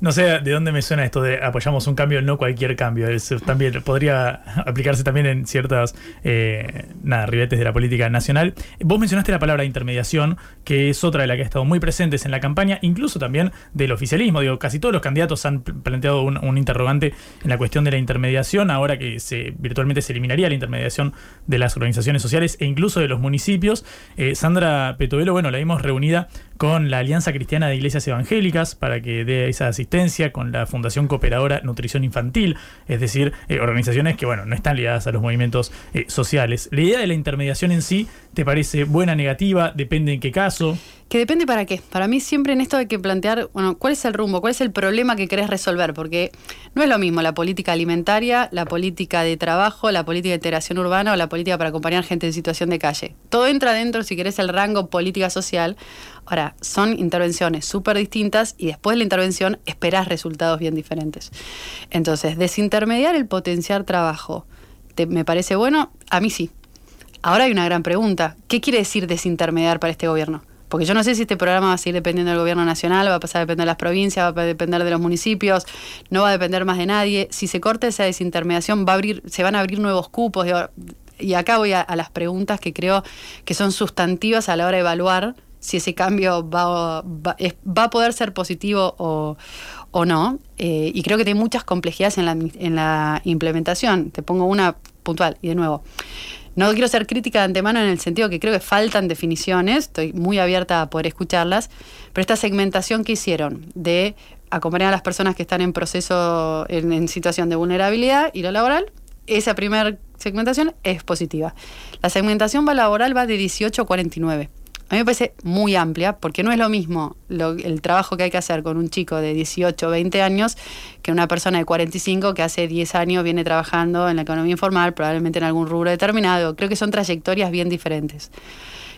S1: No sé de dónde me suena esto de apoyamos un cambio, no cualquier cambio. también podría aplicarse también en ciertas eh, ribetes de la política nacional. Vos mencionaste la palabra intermediación, que es otra de la que ha estado muy presentes en la campaña, incluso también del oficialismo. Digo, casi todos los candidatos han planteado un, interrogante en la cuestión de la intermediación, ahora que virtualmente se eliminaría la intermediación de las organizaciones sociales e incluso de los municipios. Eh, Sandra Petovelo, bueno, la vimos reunida con la Alianza Cristiana de Iglesias Evangélicas para que dé esa asistencia, con la Fundación Cooperadora Nutrición Infantil, es decir, eh, organizaciones que bueno, no están ligadas a los movimientos eh, sociales. La idea de la intermediación en sí, ¿te parece buena, negativa? ¿Depende en qué caso?
S5: Que depende para qué. Para mí siempre en esto hay que plantear, bueno, ¿cuál es el rumbo? ¿Cuál es el problema que querés resolver? Porque no es lo mismo la política alimentaria, la política de trabajo, la política de integración urbana o la política para acompañar gente en situación de calle. Todo entra dentro, si querés, el rango política social. Ahora, son intervenciones súper distintas y después de la intervención esperás resultados bien diferentes. Entonces, desintermediar el potenciar trabajo, ¿me parece bueno? A mí sí. Ahora hay una gran pregunta. ¿Qué quiere decir desintermediar para este gobierno? Porque yo no sé si este programa va a seguir dependiendo del gobierno nacional, va a pasar a depender de las provincias, va a depender de los municipios, no va a depender más de nadie. Si se corta esa desintermediación, va a abrir, se van a abrir nuevos cupos. Y acá voy a, las preguntas que creo que son sustantivas a la hora de evaluar si ese cambio va, va, a poder ser positivo o, no. Eh, y creo que tiene muchas complejidades en la, en la implementación. Te pongo una puntual y de nuevo. No quiero ser crítica de antemano en el sentido que creo que faltan definiciones, estoy muy abierta a poder escucharlas, pero esta segmentación que hicieron de acompañar a las personas que están en proceso, en, situación de vulnerabilidad y lo laboral, esa primera segmentación es positiva. La segmentación laboral va de 18 a 49. A mí me parece muy amplia porque no es lo mismo el trabajo que hay que hacer con un chico de 18 o 20 años que una persona de 45 que hace 10 años viene trabajando en la economía informal, probablemente en algún rubro determinado. Creo que son trayectorias bien diferentes.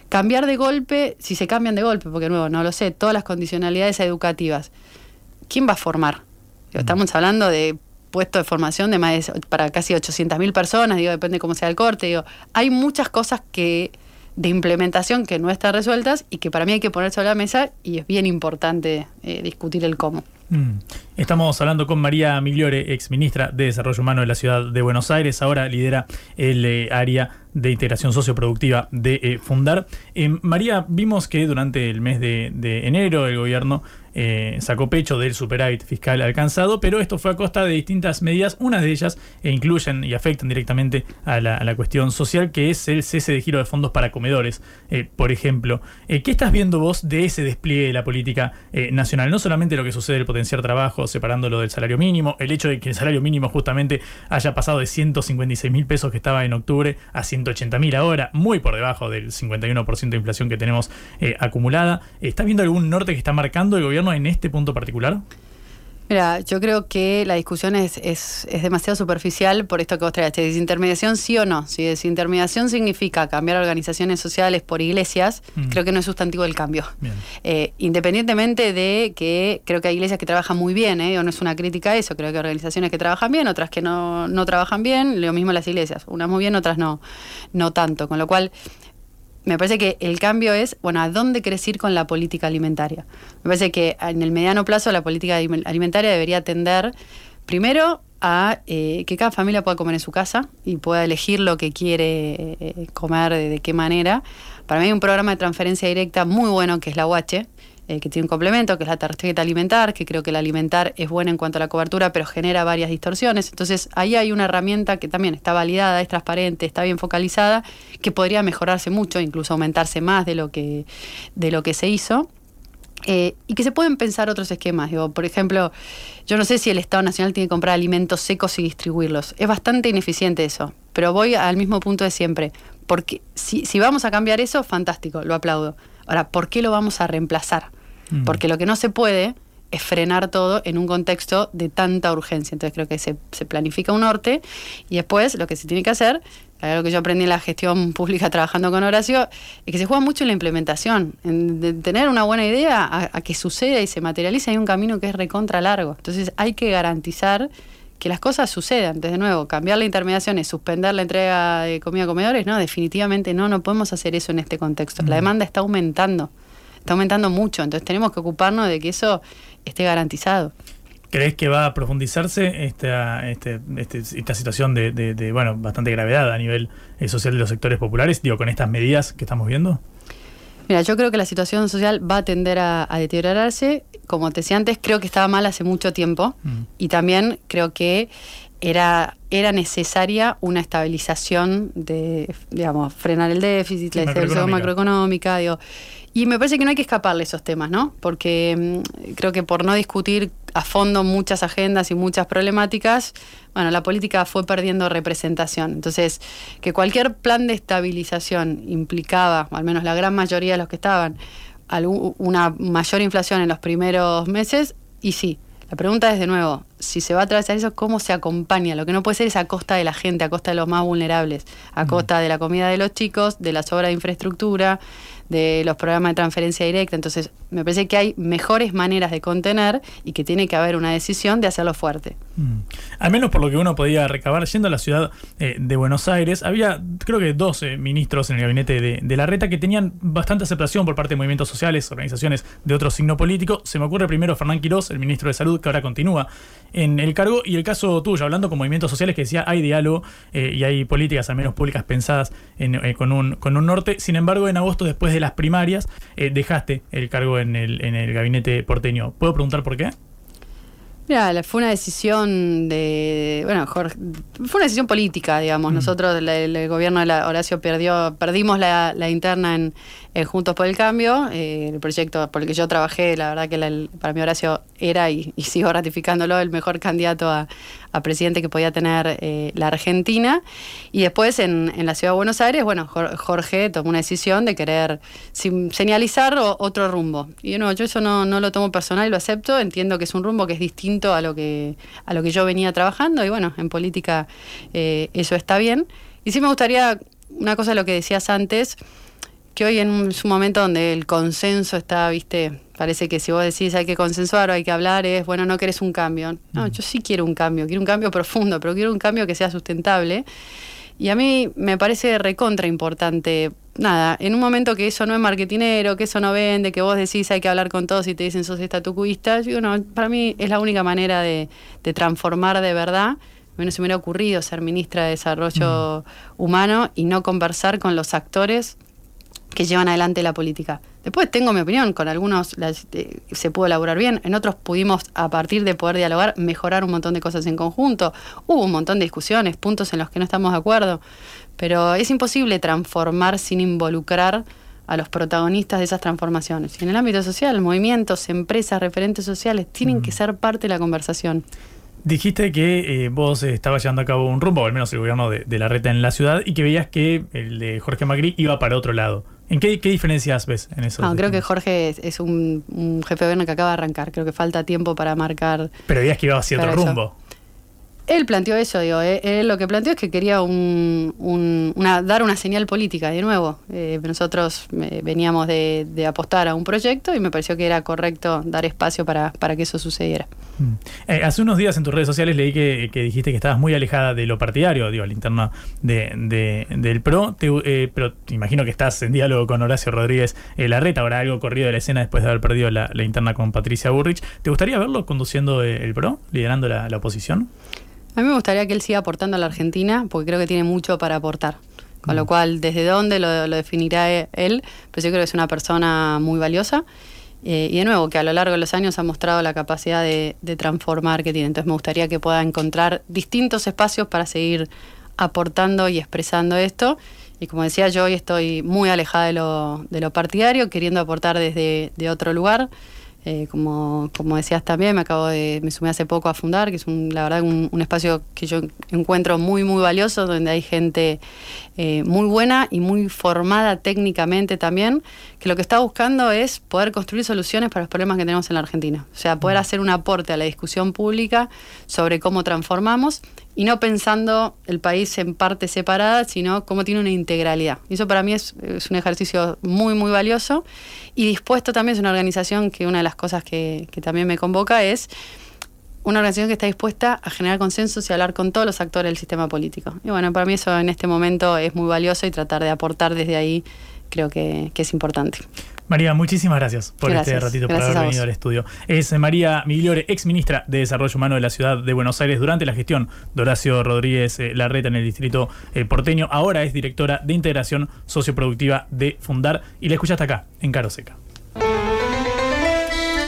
S5: Cambiar de golpe, si se cambian de golpe, porque nuevo, no lo sé, todas las condicionalidades educativas, ¿quién va a formar? Estamos hablando de puestos de formación de más para casi 800.000 personas, digo, depende cómo sea el corte, digo, hay muchas cosas que de implementación que no están resueltas y que para mí hay que poner sobre la mesa y es bien importante eh, discutir el cómo.
S1: Mm. Estamos hablando con María Migliore, ex ministra de Desarrollo Humano de la Ciudad de Buenos Aires. Ahora lidera el eh, área de integración socioproductiva de eh, Fundar. María, vimos que durante el mes de enero el gobierno eh, sacó pecho del superávit fiscal alcanzado, pero esto fue a costa de distintas medidas, unas de ellas e incluyen y afectan directamente a la, cuestión social, que es el cese de giro de fondos para comedores, eh, por ejemplo. Eh, ¿Qué estás viendo vos de ese despliegue de la política nacional? No solamente lo que sucede el potenciar trabajo, separándolo del salario mínimo, el hecho de que el salario mínimo justamente haya pasado de 156 mil pesos que estaba en octubre a 180 mil ahora, muy por debajo del 51% de inflación que tenemos acumulada. ¿Estás viendo algún norte que está marcando el gobierno? En este punto particular?
S5: Mira, yo creo que la discusión es, es, demasiado superficial por esto que vos traes. ¿Desintermediación sí o no? Si desintermediación significa cambiar organizaciones sociales por iglesias, mm. creo que no es sustantivo el cambio. Eh, independientemente de que creo que hay iglesias que trabajan muy bien, ¿eh? o no es una crítica a eso, creo que hay organizaciones que trabajan bien, otras que no, no trabajan bien, lo mismo las iglesias, unas muy bien, otras no, no tanto. Con lo cual, me parece que el cambio es, bueno, ¿a dónde querés ir con la política alimentaria? Me parece que en el mediano plazo la política alimentaria debería atender primero a eh, que cada familia pueda comer en su casa y pueda elegir lo que quiere eh, comer, de, de, qué manera. Para mí hay un programa de transferencia directa muy bueno que es la UH, eh, que tiene un complemento, que es la tarjeta alimentar, que creo que el alimentar es buena en cuanto a la cobertura, pero genera varias distorsiones. Entonces ahí hay una herramienta que también está validada, es transparente, está bien focalizada, que podría mejorarse mucho, incluso aumentarse más de lo que, de lo que se hizo. Eh, y que se pueden pensar otros esquemas. Digo, por ejemplo, yo no sé si el Estado Nacional tiene que comprar alimentos secos y distribuirlos. Es bastante ineficiente eso. Pero voy al mismo punto de siempre. Porque si, si vamos a cambiar eso, fantástico, lo aplaudo. Ahora, ¿por qué lo vamos a reemplazar? Mm. Porque lo que no se puede es frenar todo en un contexto de tanta urgencia. Entonces creo que se, planifica un norte y después lo que se tiene que hacer, algo que yo aprendí en la gestión pública trabajando con Horacio, es que se juega mucho en la implementación, en de tener una buena idea a, que suceda y se materialice, hay un camino que es recontra largo. Entonces hay que garantizar que las cosas sucedan. Entonces, de nuevo, cambiar la intermediación y suspender la entrega de comida a comedores, no, definitivamente no, no podemos hacer eso en este contexto. La mm. demanda está aumentando está aumentando mucho, entonces tenemos que ocuparnos de que eso esté garantizado.
S1: ¿Crees que va a profundizarse esta, este, este, esta situación de, bueno, bastante gravedad a nivel eh, social de los sectores populares, digo, con estas medidas que estamos viendo?
S5: Mira, yo creo que la situación social va a tender a, deteriorarse. Como te decía antes, creo que estaba mal hace mucho tiempo mm. y también creo que era, era necesaria una estabilización de, digamos, frenar el déficit, la estabilización macroeconómica, digo, y me parece que no hay que escaparle esos temas, ¿no? Porque mm, creo que por no discutir a fondo muchas agendas y muchas problemáticas, bueno, la política fue perdiendo representación. Entonces, que cualquier plan de estabilización implicaba, al menos la gran mayoría de los que estaban, una mayor inflación en los primeros meses, y sí. La pregunta es de nuevo, si se va a atravesar eso, ¿cómo se acompaña? Lo que no puede ser es a costa de la gente, a costa de los más vulnerables, a costa de la comida de los chicos, de las obras de infraestructura, de los programas de transferencia directa. Entonces, me parece que hay mejores maneras de contener y que tiene que haber una decisión de hacerlo fuerte.
S1: Mm. Al menos por lo que uno podía recabar, yendo a la ciudad eh, de Buenos Aires, había creo que 12 ministros en el gabinete de, la reta que tenían bastante aceptación por parte de movimientos sociales, organizaciones de otro signo político. Se me ocurre primero Fernán Quirós, el ministro de Salud, que ahora continúa en el cargo, y el caso tuyo, hablando con movimientos sociales que decía hay diálogo eh, y hay políticas, al menos públicas, pensadas eh, con, un, con un norte. Sin embargo, en agosto, después de las primarias, dejaste el cargo en el, en el gabinete porteño. ¿Puedo preguntar por qué?
S5: Mira, fue una decisión de. Bueno, Jorge, fue una decisión política, digamos. Nosotros, el, el gobierno de la Horacio perdió, perdimos la, la interna en, en Juntos por el Cambio. eh, el proyecto por el que yo trabajé, la verdad que para mí Horacio era y, sigo ratificándolo el mejor candidato a, presidente que podía tener eh, la Argentina. Y después en, en la ciudad de Buenos Aires, bueno, Jor- Jorge tomó una decisión de querer señalizar o- otro rumbo. Y no, yo eso no, lo tomo personal y lo acepto. Entiendo que es un rumbo que es distinto a lo que, a lo que yo venía trabajando. Y bueno, en política eh, eso está bien. Y sí me gustaría, una cosa de lo que decías antes, que hoy en un momento donde el consenso está, viste, parece que si vos decís hay que consensuar o hay que hablar, es, bueno, no querés un cambio. No, yo sí quiero un cambio, quiero un cambio profundo, pero quiero un cambio que sea sustentable. Y a mí me parece recontra importante, nada, en un momento que eso no es marketinero, que eso no vende, que vos decís hay que hablar con todos y te dicen sos estatucuista, yo digo, no, para mí es la única manera de, de transformar de verdad. A mí no se me hubiera ocurrido ser ministra de Desarrollo Humano y no conversar con los actores que llevan adelante la política. Después tengo mi opinión, con algunos las- eh, se pudo elaborar bien, en otros pudimos, a partir de poder dialogar, mejorar un montón de cosas en conjunto. Hubo un montón de discusiones, puntos en los que no estamos de acuerdo, pero es imposible transformar sin involucrar a los protagonistas de esas transformaciones. Y en el ámbito social, movimientos, empresas, referentes sociales, tienen que ser parte de la conversación.
S1: Dijiste que eh, vos estabas llevando a cabo un rumbo, o al menos el gobierno de, de la reta en la ciudad, y que veías que el de Jorge Macri iba para otro lado. ¿En qué, qué diferencias ves en eso?
S5: No, creo que Jorge es, es un, un jefe de gobierno que acaba de arrancar. Creo que falta tiempo para marcar
S1: Pero que iba hacia otro
S5: eso.
S1: rumbo.
S5: Él planteó eso, digo, eh, él lo que planteó es que quería un, un- una, dar una señal política, de nuevo. Eh, nosotros eh, veníamos de, de apostar a un proyecto y me pareció que era correcto dar espacio para, para que eso sucediera.
S1: Mm. Eh, hace unos días en tus redes sociales leí que, que dijiste que estabas muy alejada de lo partidario, digo, al interno de, de- del PRO, pero te imagino que estás en diálogo con Horacio Rodríguez Larreta, habrá algo corrido de la escena después de haber perdido la, la interna con Patricia Burrich. ¿Te gustaría verlo conduciendo el PRO, liderando la, la oposición?
S5: A mí me gustaría que él siga aportando a la Argentina, porque creo que tiene mucho para aportar. Con lo cual, desde dónde lo, lo definirá e- él, pero yo creo que es una persona muy valiosa. Eh, y de nuevo, que a lo largo de los años ha mostrado la capacidad de, de transformar que tiene. Entonces me gustaría que pueda encontrar distintos espacios para seguir aportando y expresando esto. Y como decía, yo hoy estoy muy alejada de lo, de lo partidario, queriendo aportar desde de otro lugar. Eh, como, como decías también, me acabo de, me sumé hace poco a fundar, que es un, la verdad un, un espacio que yo encuentro muy, muy valioso, donde hay gente eh, muy buena y muy formada técnicamente también, que lo que está buscando es poder construir soluciones para los problemas que tenemos en la Argentina. O sea, poder hacer un aporte a la discusión pública sobre cómo transformamos y no pensando el país en partes separadas, sino cómo tiene una integralidad. Y eso para mí es, es un ejercicio muy, muy valioso y dispuesto también es una organización que una de las cosas que, que también me convoca es una organización que está dispuesta a generar consensos y hablar con todos los actores del sistema político. Y bueno, para mí eso en este momento es muy valioso y tratar de aportar desde ahí creo que, que es importante.
S1: María, muchísimas gracias por este
S5: Gracias.
S1: ratito, por
S5: Gracias
S1: haber
S5: a vos.
S1: venido al estudio. Es María Migliore, ex ministra de Desarrollo Humano de la ciudad de Buenos Aires durante la gestión de Horacio Rodríguez eh, Larreta en el distrito eh, porteño. Ahora es directora de integración socioproductiva de Fundar y la escuchaste acá, en Caro Seca.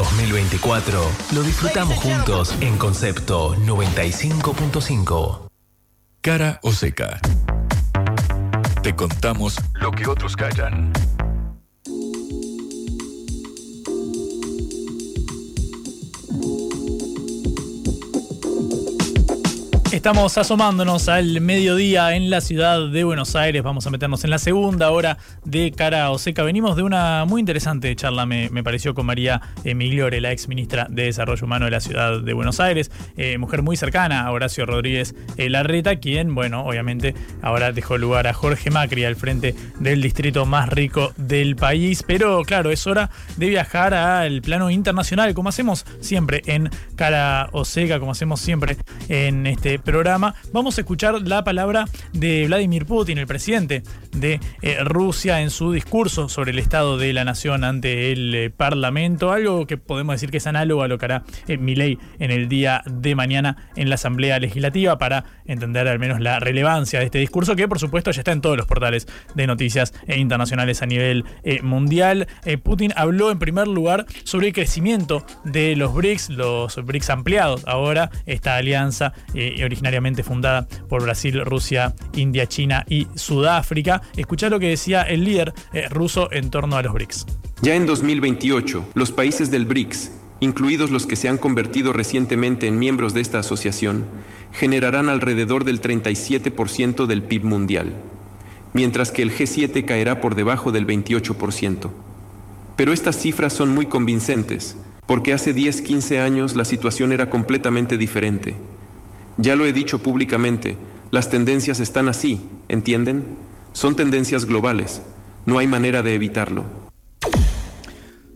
S6: 2024 lo disfrutamos juntos en Concepto 95.5.
S2: Cara o seca. Te contamos lo que otros callan.
S1: Estamos asomándonos al mediodía en la ciudad de Buenos Aires. Vamos a meternos en la segunda hora de Cara o Seca. Venimos de una muy interesante charla, me, pareció, con María Migliore, la ex ministra de Desarrollo Humano de la ciudad de Buenos Aires. Eh, mujer muy cercana a Horacio Rodríguez Larreta, quien, bueno, obviamente ahora dejó lugar a Jorge Macri al frente del distrito más rico del país. Pero claro, es hora de viajar al plano internacional, como hacemos siempre en Cara o Seca, como hacemos siempre en este programa, vamos a escuchar la palabra de Vladimir Putin, el presidente de eh, Rusia, en su discurso sobre el estado de la nación ante el eh, Parlamento, algo que podemos decir que es análogo a lo que hará eh, Milei en el día de mañana en la Asamblea Legislativa para entender al menos la relevancia de este discurso, que por supuesto ya está en todos los portales de noticias internacionales a nivel mundial. Putin habló en primer lugar sobre el crecimiento de los BRICS, los BRICS ampliados ahora, esta alianza originariamente fundada por Brasil, Rusia, India, China y Sudáfrica. Escuchar lo que decía el líder eh, ruso en torno a los BRICS.
S7: Ya en 2028, los países del BRICS, incluidos los que se han convertido recientemente en miembros de esta asociación, generarán alrededor del 37% del PIB mundial, mientras que el G7 caerá por debajo del 28%. Pero estas cifras son muy convincentes, porque hace 10-15 años la situación era completamente diferente. Ya lo he dicho públicamente, las tendencias están así, ¿entienden? Son tendencias globales, no hay manera de evitarlo.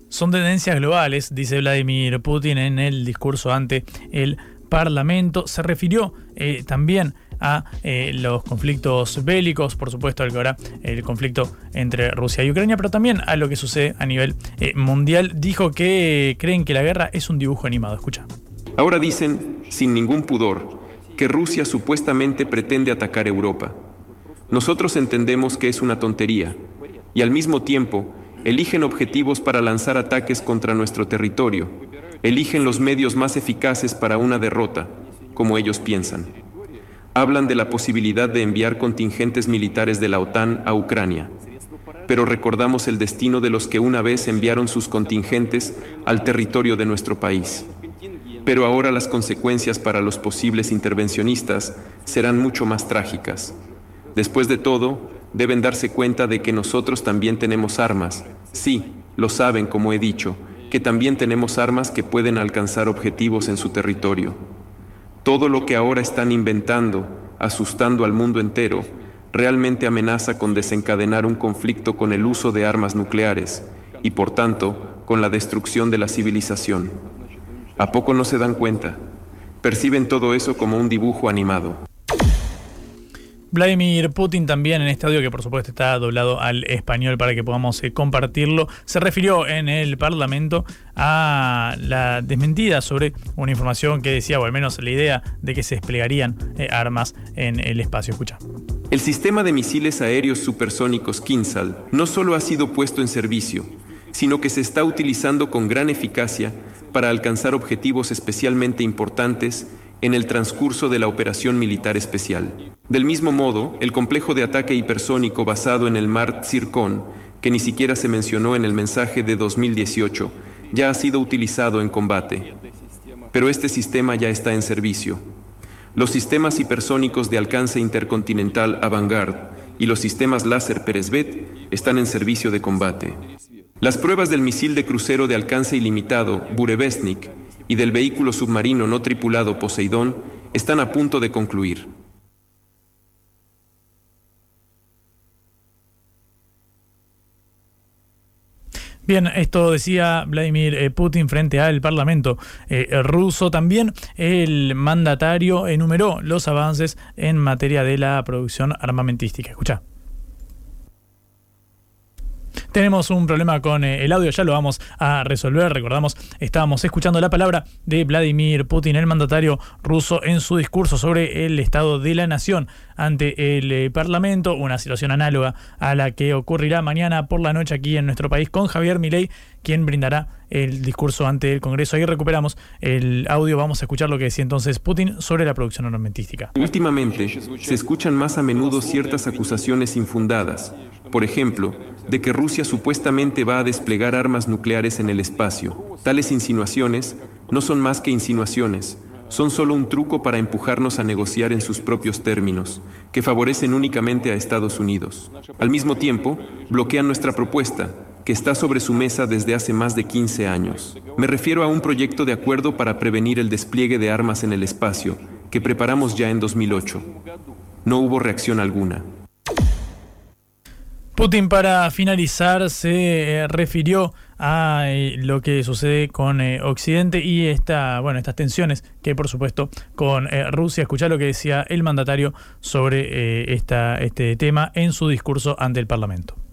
S1: Son tendencias globales, dice Vladimir Putin en el discurso ante el Parlamento. Se refirió eh, también a eh, los conflictos bélicos, por supuesto, al que ahora el conflicto entre Rusia y Ucrania, pero también a lo que sucede a nivel eh, mundial. Dijo que creen que la guerra es un dibujo animado. Escucha.
S7: Ahora dicen, sin ningún pudor, que Rusia supuestamente pretende atacar Europa. Nosotros entendemos que es una tontería y al mismo tiempo eligen objetivos para lanzar ataques contra nuestro territorio, eligen los medios más eficaces para una derrota, como ellos piensan. Hablan de la posibilidad de enviar contingentes militares de la OTAN a Ucrania, pero recordamos el destino de los que una vez enviaron sus contingentes al territorio de nuestro país. Pero ahora las consecuencias para los posibles intervencionistas serán mucho más trágicas. Después de todo, deben darse cuenta de que nosotros también tenemos armas. Sí, lo saben, como he dicho, que también tenemos armas que pueden alcanzar objetivos en su territorio. Todo lo que ahora están inventando, asustando al mundo entero, realmente amenaza con desencadenar un conflicto con el uso de armas nucleares y, por tanto, con la destrucción de la civilización. ¿A poco no se dan cuenta? Perciben todo eso como un dibujo animado.
S1: Vladimir Putin también en este audio, que por supuesto está doblado al español para que podamos eh, compartirlo, se refirió en el Parlamento a la desmentida sobre una información que decía, o al menos la idea de que se desplegarían eh, armas en el espacio. Escucha.
S7: El sistema de misiles aéreos supersónicos Kinsal no solo ha sido puesto en servicio, sino que se está utilizando con gran eficacia para alcanzar objetivos especialmente importantes en el transcurso de la operación militar especial. Del mismo modo, el complejo de ataque hipersónico basado en el Mar Zircon, que ni siquiera se mencionó en el mensaje de 2018, ya ha sido utilizado en combate. Pero este sistema ya está en servicio. Los sistemas hipersónicos de alcance intercontinental Avangard y los sistemas láser Peresvet están en servicio de combate. Las pruebas del misil de crucero de alcance ilimitado Burevestnik y del vehículo submarino no tripulado Poseidón están a punto de concluir.
S1: Bien, esto decía Vladimir eh, Putin frente al Parlamento eh, ruso. También el mandatario enumeró los avances en materia de la producción armamentística. Escucha. Tenemos un problema con eh, el audio, ya lo vamos a resolver. Recordamos, estábamos escuchando la palabra de Vladimir Putin, el mandatario ruso, en su discurso sobre el estado de la nación ante el eh, Parlamento, una situación análoga a la que ocurrirá mañana por la noche aquí en nuestro país con Javier Milei, quien brindará el discurso ante el Congreso. Ahí recuperamos el audio, vamos a escuchar lo que decía entonces Putin sobre la producción armamentística.
S7: Últimamente se escuchan más a menudo ciertas acusaciones infundadas, por ejemplo, de que Rusia supuestamente va a desplegar armas nucleares en el espacio. Tales insinuaciones no son más que insinuaciones, son solo un truco para empujarnos a negociar en sus propios términos, que favorecen únicamente a Estados Unidos. Al mismo tiempo, bloquean nuestra propuesta, que está sobre su mesa desde hace más de 15 años. Me refiero a un proyecto de acuerdo para prevenir el despliegue de armas en el espacio, que preparamos ya en 2008. No hubo reacción alguna.
S1: Putin, para finalizar, se eh, refirió a eh, lo que sucede con eh, Occidente y esta, bueno, estas tensiones que, por supuesto, con Rusia. Escuchá lo que decía el mandatario sobre esta, este tema en su discurso ante el Parlamento.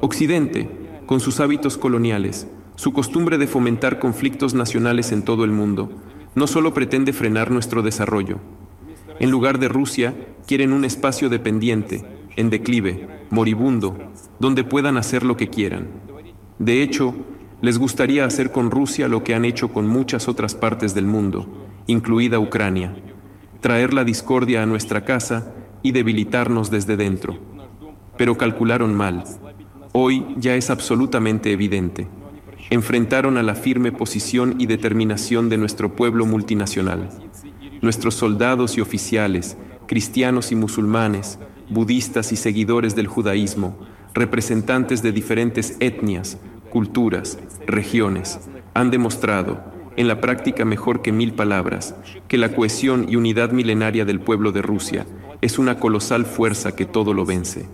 S7: Occidente, con sus hábitos coloniales, su costumbre de fomentar conflictos nacionales en todo el mundo, no solo pretende frenar nuestro desarrollo. En lugar de Rusia, quieren un espacio dependiente en declive, moribundo, donde puedan hacer lo que quieran. De hecho, les gustaría hacer con Rusia lo que han hecho con muchas otras partes del mundo, incluida Ucrania, traer la discordia a nuestra casa y debilitarnos desde dentro. Pero calcularon mal. Hoy ya es absolutamente evidente. Enfrentaron a la firme posición y determinación de nuestro pueblo multinacional. Nuestros soldados y oficiales, cristianos y musulmanes, budistas y seguidores del judaísmo, representantes de diferentes etnias, culturas, regiones, han demostrado, en la práctica mejor que mil palabras, que la cohesión y unidad milenaria del pueblo de Rusia es una colosal fuerza que todo lo vence.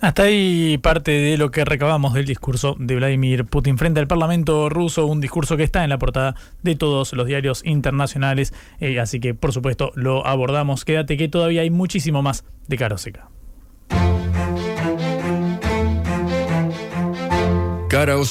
S1: Hasta ahí parte de lo que recabamos del discurso de Vladimir Putin frente al Parlamento ruso, un discurso que está en la portada de todos los diarios internacionales, eh, así que por supuesto lo abordamos. Quédate que todavía hay muchísimo más de Caro Seca.
S2: Cara o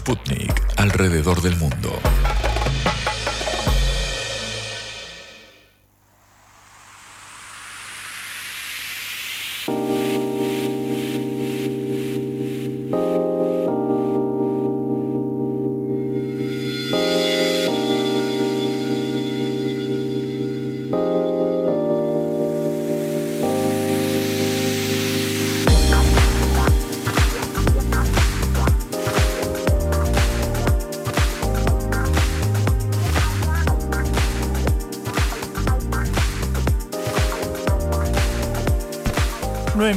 S2: Sputnik alrededor del mundo.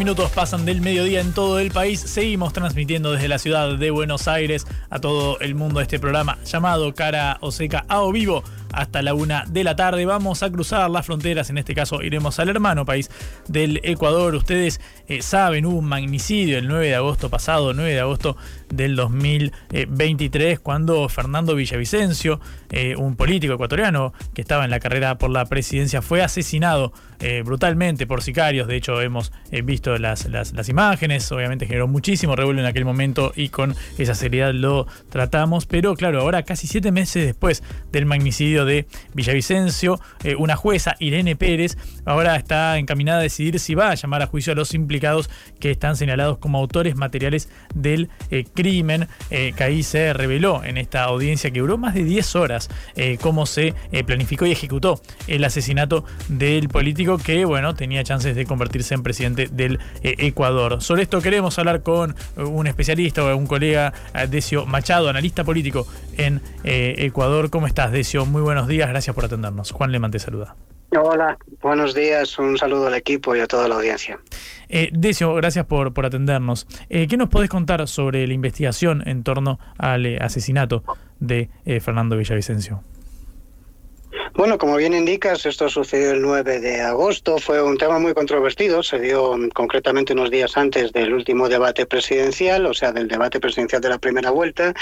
S1: Minutos pasan del mediodía en todo el país. Seguimos transmitiendo desde la ciudad de Buenos Aires a todo el mundo este programa llamado Cara o Seca a o vivo hasta la una de la tarde. Vamos a cruzar las fronteras, en este caso iremos al hermano país del Ecuador. Ustedes eh, saben, hubo un magnicidio el 9 de agosto pasado, 9 de agosto del 2023, cuando Fernando Villavicencio, eh, un político ecuatoriano que estaba en la carrera por la presidencia, fue asesinado eh, brutalmente por sicarios. De hecho, hemos visto las, las, imágenes, obviamente generó muchísimo revuelo en aquel momento y con esa seriedad lo tratamos. Pero claro, ahora casi siete meses después del magnicidio de Villavicencio, una jueza, Irene Pérez, ahora está encaminada a decidir si va a llamar a juicio a los implicados que están señalados como autores materiales del crimen eh, que ahí se reveló en esta audiencia que duró más de 10 horas eh, cómo se eh, planificó y ejecutó el asesinato del político que, bueno, tenía chances de convertirse en presidente del Ecuador. Sobre esto queremos hablar con un especialista o un colega, Decio Machado, analista político en Ecuador. ¿Cómo estás, Decio? Muy buenos días, gracias por atendernos. Juan Leman te saluda.
S8: Hola, buenos días, un saludo al equipo y a toda la audiencia.
S1: Eh, Decio, gracias por, por atendernos. Eh, ¿Qué nos podés contar sobre la investigación en torno al eh, asesinato de eh, Fernando Villavicencio?
S8: Bueno, como bien indicas, esto sucedió el 9 de agosto. Fue un tema muy controvertido. Se dio mm, concretamente unos días antes del último debate presidencial, o sea, del debate presidencial de la primera vuelta,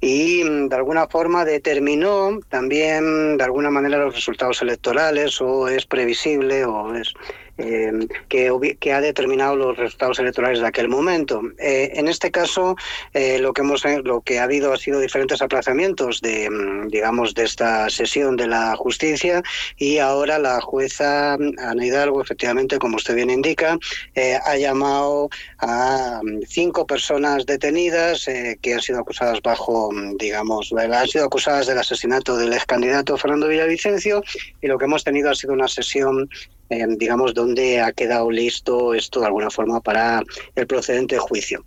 S8: y mm, de alguna forma determinó también, de alguna manera, los resultados electorales, o es previsible, o es eh, que, ha determinado los resultados electorales de aquel momento. Eh, en este caso, eh, lo que hemos lo que ha habido ha sido diferentes aplazamientos de, mm, digamos, de esta sesión de la justicia y ahora la jueza Ana Hidalgo, efectivamente, como usted bien indica, ha llamado a mm, cinco personas detenidas que han sido acusadas bajo, digamos, han sido acusadas del asesinato del ex candidato Fernando Villavicencio y lo que hemos tenido ha sido una sesión digamos, dónde ha quedado listo esto de alguna forma para el procedente juicio.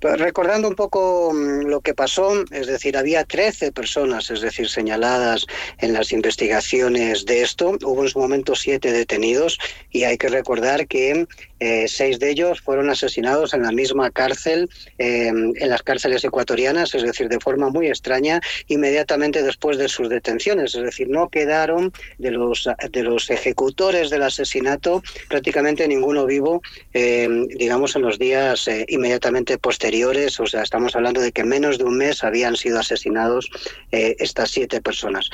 S8: Recordando un poco mm, lo que pasó, es decir, había 13 personas, es decir, señaladas en las investigaciones de esto. Hubo en su momento siete detenidos y hay que recordar que eh, seis de ellos fueron asesinados en la misma cárcel, eh, en las cárceles ecuatorianas, es decir, de forma muy extraña, inmediatamente después de sus detenciones. Es decir, no quedaron de los, de los ejecutores del asesinato prácticamente ninguno vivo, eh, digamos, en los días inmediatamente posteriores. O sea, estamos hablando de que en menos de un mes habían sido asesinados estas siete personas.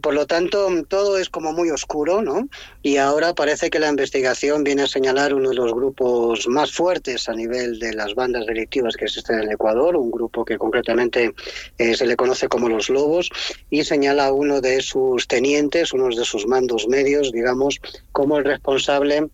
S8: por lo tanto, todo es como muy oscuro, ¿no? Y ahora parece que la investigación viene a señalar un uno de los grupos más fuertes a nivel de las bandas delictivas que existen en Ecuador, un grupo que concretamente eh, se le conoce como los Lobos, y señala a uno de sus tenientes, uno de sus mandos medios, digamos, como el responsable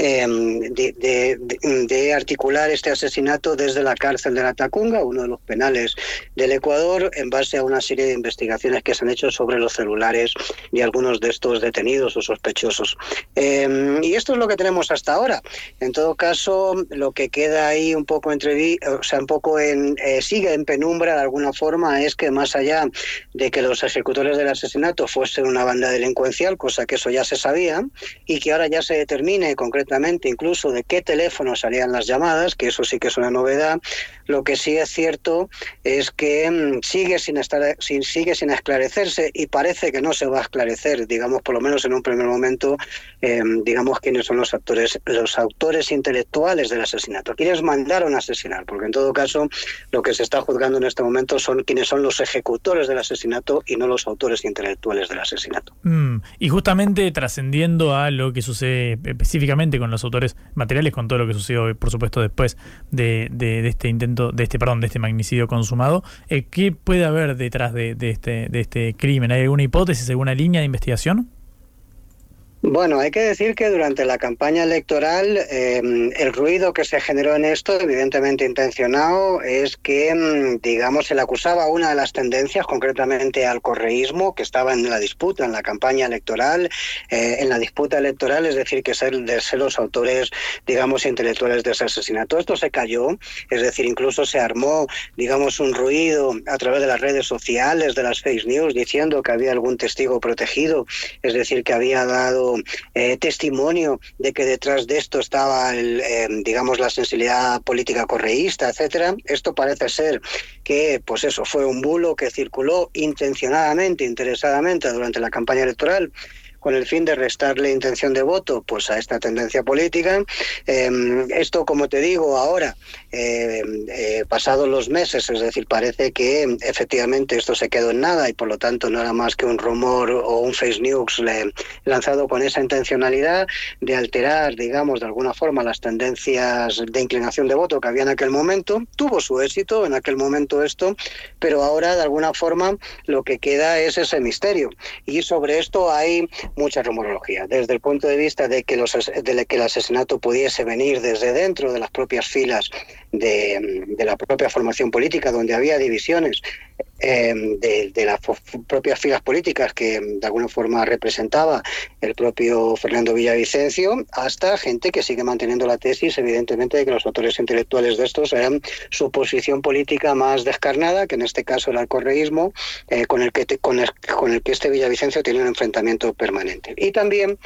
S8: Em, de, articular este asesinato desde la cárcel de la Tacunga, uno de los penales del Ecuador, en base a una serie de investigaciones que se han hecho sobre los celulares de algunos de estos detenidos o sospechosos. Em, y esto es lo que tenemos hasta ahora. En todo caso, lo que queda ahí un poco entre, o sea, un poco en, eh, sigue en penumbra de alguna forma es que más allá de que los ejecutores del asesinato fuesen una banda delincuencial, cosa que eso ya se sabía, y que ahora ya se determine concretamente incluso de qué teléfono salían las llamadas, que eso sí que es una novedad. Lo que sí es cierto es que mm, sigue sin estar, sigue sin esclarecerse y parece que no se va a esclarecer, digamos, por lo menos en un primer momento, em, digamos, quiénes son los actores, los autores intelectuales del asesinato, quiénes mandaron a asesinar, porque en todo caso lo que se está juzgando en este momento son quienes son los ejecutores del asesinato y no los autores intelectuales del asesinato.
S1: Mm, y justamente trascendiendo a lo que sucede específicamente con los autores materiales, con todo lo que sucedió, por supuesto, después de, este intento, de este, perdón, de este magnicidio consumado. Eh, ¿Qué puede haber detrás de, este, de este crimen? ¿Hay alguna hipótesis, alguna línea de investigación?
S8: Bueno, hay que decir que durante la campaña electoral eh, el ruido que se generó en esto, evidentemente intencionado, es que, mm, digamos, se le acusaba una de las tendencias, concretamente al correísmo, que estaba en la disputa, en la campaña electoral, eh, en la disputa electoral, es decir, que ser, de ser los autores, digamos, intelectuales de ese asesinato. Esto se cayó, es decir, incluso se armó, digamos, un ruido a través de las redes sociales, de las fake news, diciendo que había algún testigo protegido, es decir, que había dado eh, testimonio de que detrás de esto estaba, eh, digamos, la sensibilidad política correísta, etcétera. Esto parece ser que, pues eso, fue un bulo que circuló intencionadamente, interesadamente durante la campaña electoral con el fin de restarle intención de voto pues a esta tendencia política. Em, esto, como te digo, ahora, eh, eh, pasados los meses, es decir, parece que efectivamente esto se quedó en nada y por lo tanto no era más que un rumor o un face news lanzado con esa intencionalidad de alterar, digamos, de alguna forma las tendencias de inclinación de voto que había en aquel momento. Tuvo su éxito en aquel momento esto, pero ahora de alguna forma lo que queda es ese misterio. Y sobre esto hay mucha rumorología, desde el punto de vista de que, los, de que el asesinato pudiese venir desde dentro de las propias filas de, la propia formación política, donde había divisiones eh, de, las propias filas políticas que de alguna forma representaba el propio Fernando Villavicencio, hasta gente que sigue manteniendo la tesis, evidentemente, de que los autores intelectuales de estos eran su posición política más descarnada, que en este caso era el correísmo, eh, con, el que con, el, con el que este Villavicencio tiene un enfrentamiento permanente. Y también,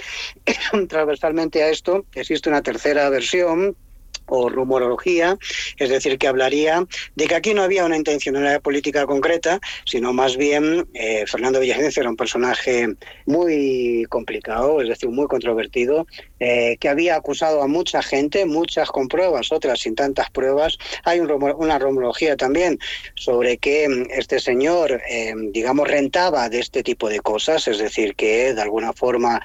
S8: transversalmente a esto, existe una tercera versión o rumorología, es decir, que hablaría de que aquí no había una intencionalidad política concreta, sino más bien eh, Fernando Villavicencio era un personaje muy complicado, es decir, muy controvertido, eh, que había acusado a mucha gente, muchas con pruebas, otras sin tantas pruebas. Hay un una rumorología también sobre que mm, este señor, eh, digamos, rentaba de este tipo de cosas, es decir, que de alguna forma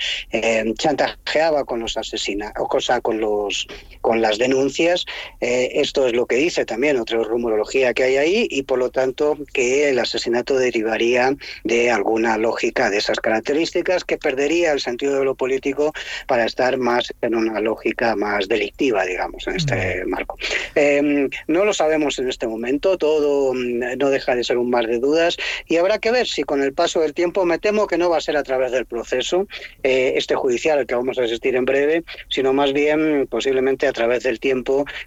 S8: chantajeaba con los asesinatos, o cosa con los con las denuncias eh, esto es lo que dice también otra rumorología que hay ahí y por lo tanto que el asesinato derivaría de alguna lógica de esas características que perdería el sentido de lo político para estar más en una lógica más delictiva, digamos, en este marco. Em, no lo sabemos en este momento, todo mm, no deja de ser un mar de dudas y habrá que ver si con el paso del tiempo, me temo que no va a ser a través del proceso eh, este judicial al que vamos a asistir en breve, sino más bien posiblemente a través del tiempo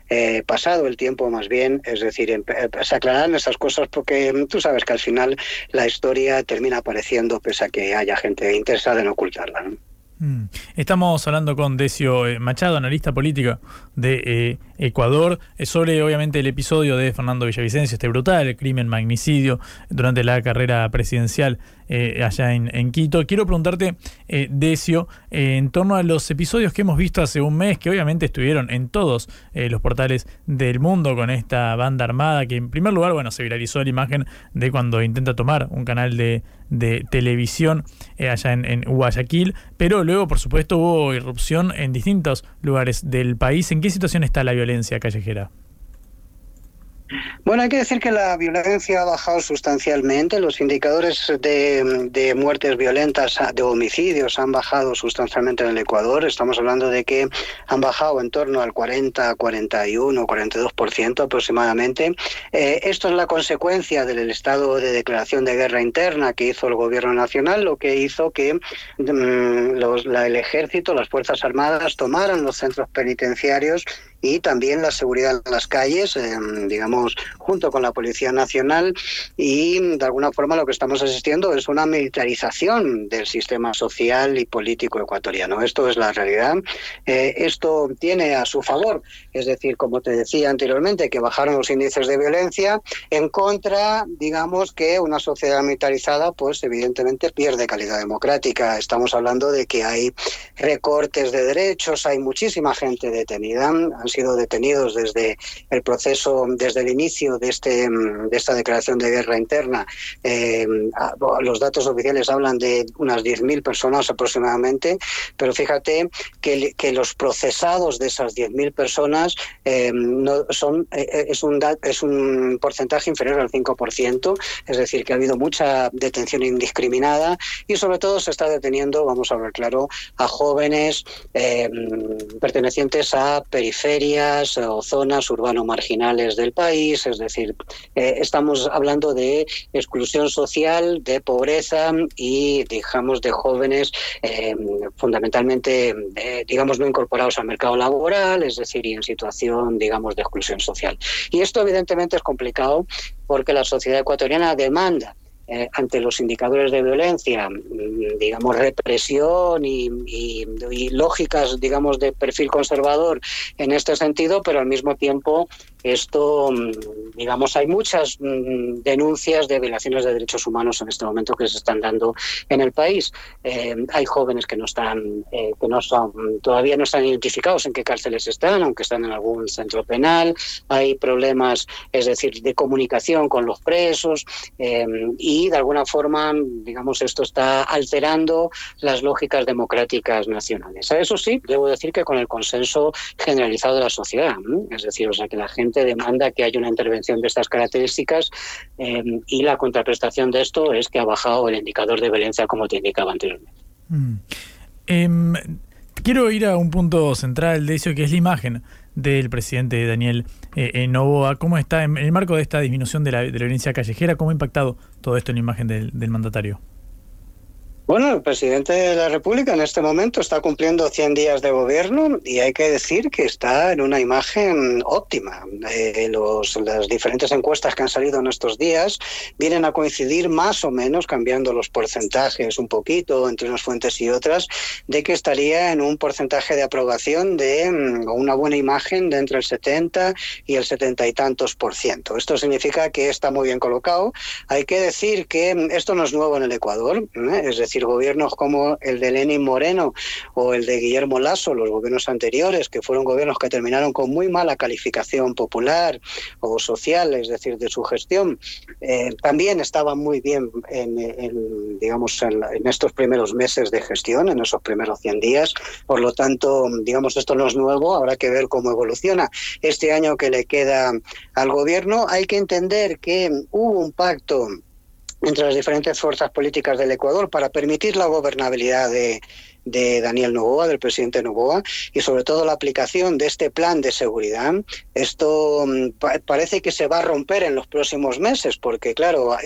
S8: eh, pasado el tiempo más bien, es decir, eh, se aclararán esas cosas porque mm, tú sabes que al final la historia termina apareciendo pese a que haya gente interesada en ocultarla.
S1: Mm. Estamos hablando con Decio eh, Machado, analista político de eh, Ecuador, eh, sobre obviamente el episodio de Fernando Villavicencio, este brutal crimen magnicidio durante la carrera presidencial allá en, Quito. Quiero preguntarte, Decio, en torno a los episodios que hemos visto hace un mes, que obviamente estuvieron en todos los portales del mundo con esta banda armada, que en primer lugar, bueno, se viralizó la imagen de cuando intenta tomar un canal de, televisión allá en, en Guayaquil, pero luego, por supuesto, hubo irrupción en distintos lugares del país. ¿En qué situación está la violencia callejera?
S8: Bueno, hay que decir que la violencia ha bajado sustancialmente. Los indicadores de, muertes violentas, de homicidios, han bajado sustancialmente en el Ecuador. Estamos hablando de que han bajado en torno al 40, 41, 42% aproximadamente. Eh, esto es la consecuencia del estado de declaración de guerra interna que hizo el gobierno nacional, lo que hizo que mm, el ejército, las Fuerzas Armadas tomaran los centros penitenciarios y también la seguridad en las calles, em, digamos, junto con la Policía Nacional y de alguna forma lo que estamos asistiendo es una militarización del sistema social y político ecuatoriano. Esto es la realidad. Eh, esto tiene a su favor, es decir, como te decía anteriormente, que bajaron los índices de violencia en contra, digamos, que una sociedad militarizada, pues evidentemente pierde calidad democrática. Estamos hablando de que hay recortes de derechos, hay muchísima gente detenida, sido detenidos desde el proceso, desde el inicio de, este, de esta declaración de guerra interna. Eh, los datos oficiales hablan de unas 10.000 personas aproximadamente, pero fíjate que, que los procesados de esas 10.000 personas eh, no son, eh, es, un, es un porcentaje inferior al 5%, es decir, que ha habido mucha detención indiscriminada y sobre todo se está deteniendo, vamos a ver claro, a jóvenes pertenecientes a periferias o zonas urbano-marginales del país, es decir, eh, estamos hablando de exclusión social, de pobreza y, digamos, de jóvenes eh, fundamentalmente, eh, digamos, no incorporados al mercado laboral, es decir, y en situación, digamos, de exclusión social. Y esto evidentemente es complicado porque la sociedad ecuatoriana demanda eh, ante los indicadores de violencia, mm, digamos, represión y, lógicas, digamos, de perfil conservador en este sentido, pero al mismo tiempo esto, mm, digamos, hay muchas mm, denuncias de violaciones de derechos humanos en este momento que se están dando en el país. Eh, hay jóvenes que no están, eh, que no son, todavía no están identificados en qué cárceles están, aunque están en algún centro penal. Hay problemas, es decir, de comunicación con los presos y y de alguna forma, digamos, esto está alterando las lógicas democráticas nacionales. Eso sí, debo decir que con el consenso generalizado de la sociedad, es decir, o sea, que la gente demanda que haya una intervención de estas características eh, y la contraprestación de esto es que ha bajado el indicador de violencia como te indicaba anteriormente.
S1: Mm. Em, quiero ir a un punto central de eso que es la imagen del presidente Daniel eh, Novoa. ¿Cómo está en, el marco de esta disminución de la, violencia callejera? ¿Cómo ha impactado todo esto en la imagen del mandatario?
S8: Bueno, el presidente de la República en este momento está cumpliendo 100 días de gobierno y hay que decir que está en una imagen óptima. Eh, los, las diferentes encuestas que han salido en estos días vienen a coincidir más o menos, cambiando los porcentajes un poquito entre unas fuentes y otras, de que estaría en un porcentaje de aprobación de mm, una buena imagen de entre el 70 y el 70 y tantos por ciento. Esto significa que está muy bien colocado. Hay que decir que mm, esto no es nuevo en el Ecuador, ¿eh? es decir, gobiernos como el de Lenin Moreno o el de Guillermo Lasso, los gobiernos anteriores, que fueron gobiernos que terminaron con muy mala calificación popular o social, es decir, de su gestión, eh, también estaban muy bien en, digamos, en, estos primeros meses de gestión, en esos primeros 100 días. Por lo tanto, digamos, esto no es nuevo, habrá que ver cómo evoluciona. Este año que le queda al gobierno, hay que entender que hubo un pacto entre las diferentes fuerzas políticas del Ecuador para permitir la gobernabilidad de, de Daniel Novoa, del presidente Novoa, y sobre todo la aplicación de este plan de seguridad. Esto mm, parece que se va a romper en los próximos meses, porque claro,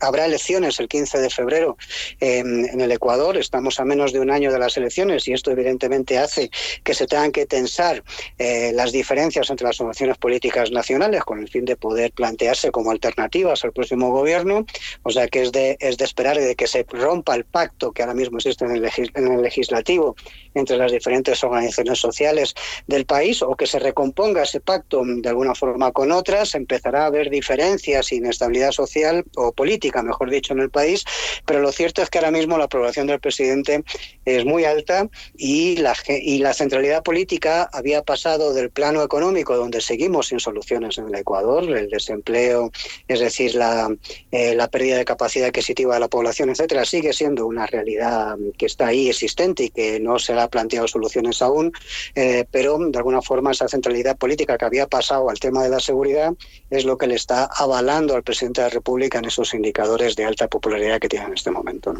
S8: habrá elecciones el 15 de febrero en el Ecuador, estamos a menos de un año de las elecciones y esto evidentemente hace que se tengan que tensar eh, las diferencias entre las formaciones políticas nacionales con el fin de poder plantearse como alternativas al próximo gobierno, o sea que es de, es de esperar de que se rompa el pacto que ahora mismo existe en el, en el legislativo entre las diferentes organizaciones sociales del país o que se recomponga ese pacto de alguna forma con otras, empezará a haber diferencias, inestabilidad social o política, mejor dicho, en el país, pero lo cierto es que ahora mismo la aprobación del presidente es muy alta y la, y la centralidad política había pasado del plano económico, donde seguimos sin soluciones en el Ecuador, el desempleo, es decir, la, eh, la pérdida de capacidad adquisitiva de la población, etcétera, sigue siendo una realidad que está ahí existente y que no se ha planteado soluciones aún, eh, pero de alguna forma esa centralidad política que había pasado al tema de la seguridad es lo que le está avalando al presidente de la República en esos indicadores de alta popularidad que tiene en este momento.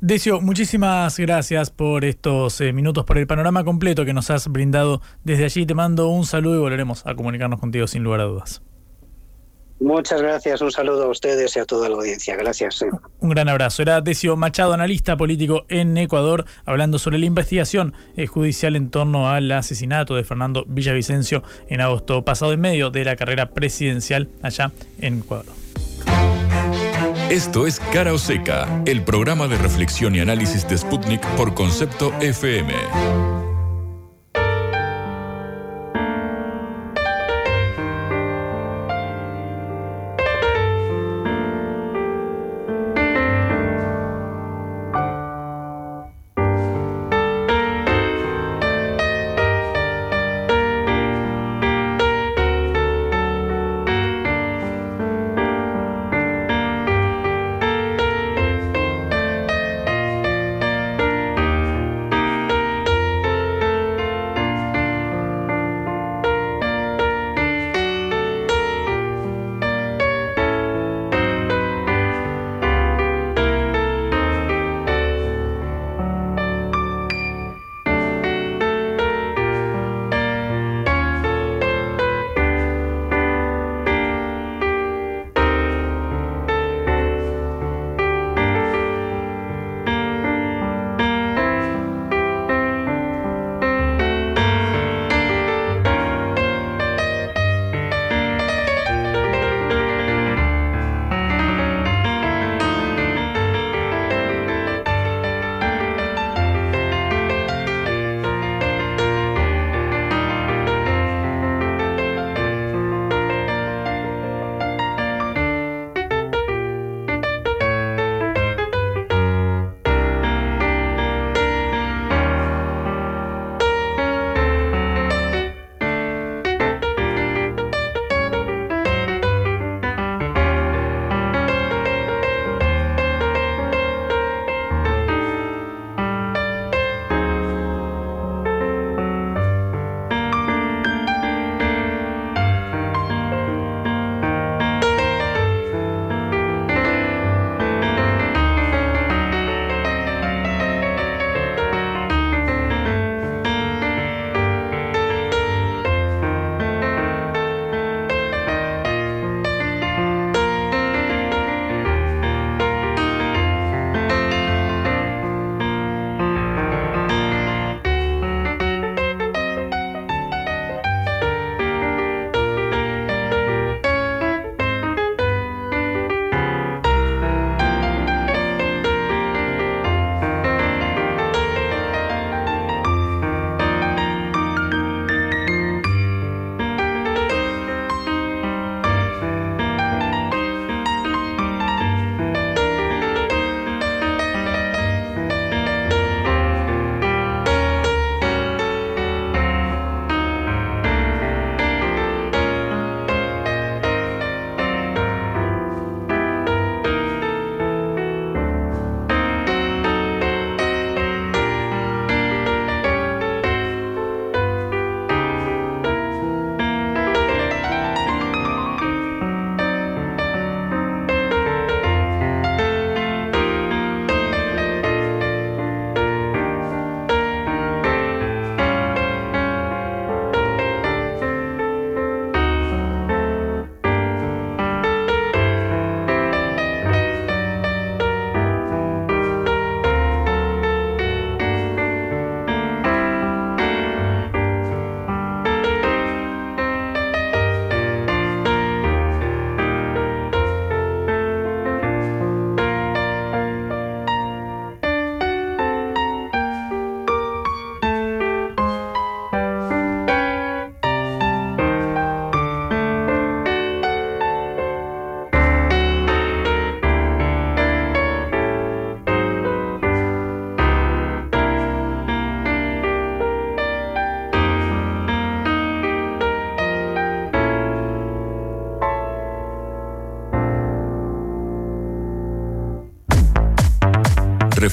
S1: Decio, muchísimas gracias por estos eh, minutos, por el panorama completo que nos has brindado desde allí. Te mando un saludo y volveremos a comunicarnos contigo sin lugar a dudas.
S8: Muchas gracias, un saludo a ustedes y a toda la audiencia. Gracias.
S1: Un gran abrazo. Era Decio Machado, analista político en Ecuador, hablando sobre la investigación eh, judicial en torno al asesinato de Fernando Villavicencio en agosto pasado en medio de la carrera presidencial allá en Ecuador.
S2: Esto es Cara o Seca, el programa de reflexión y análisis de Sputnik por concepto FM.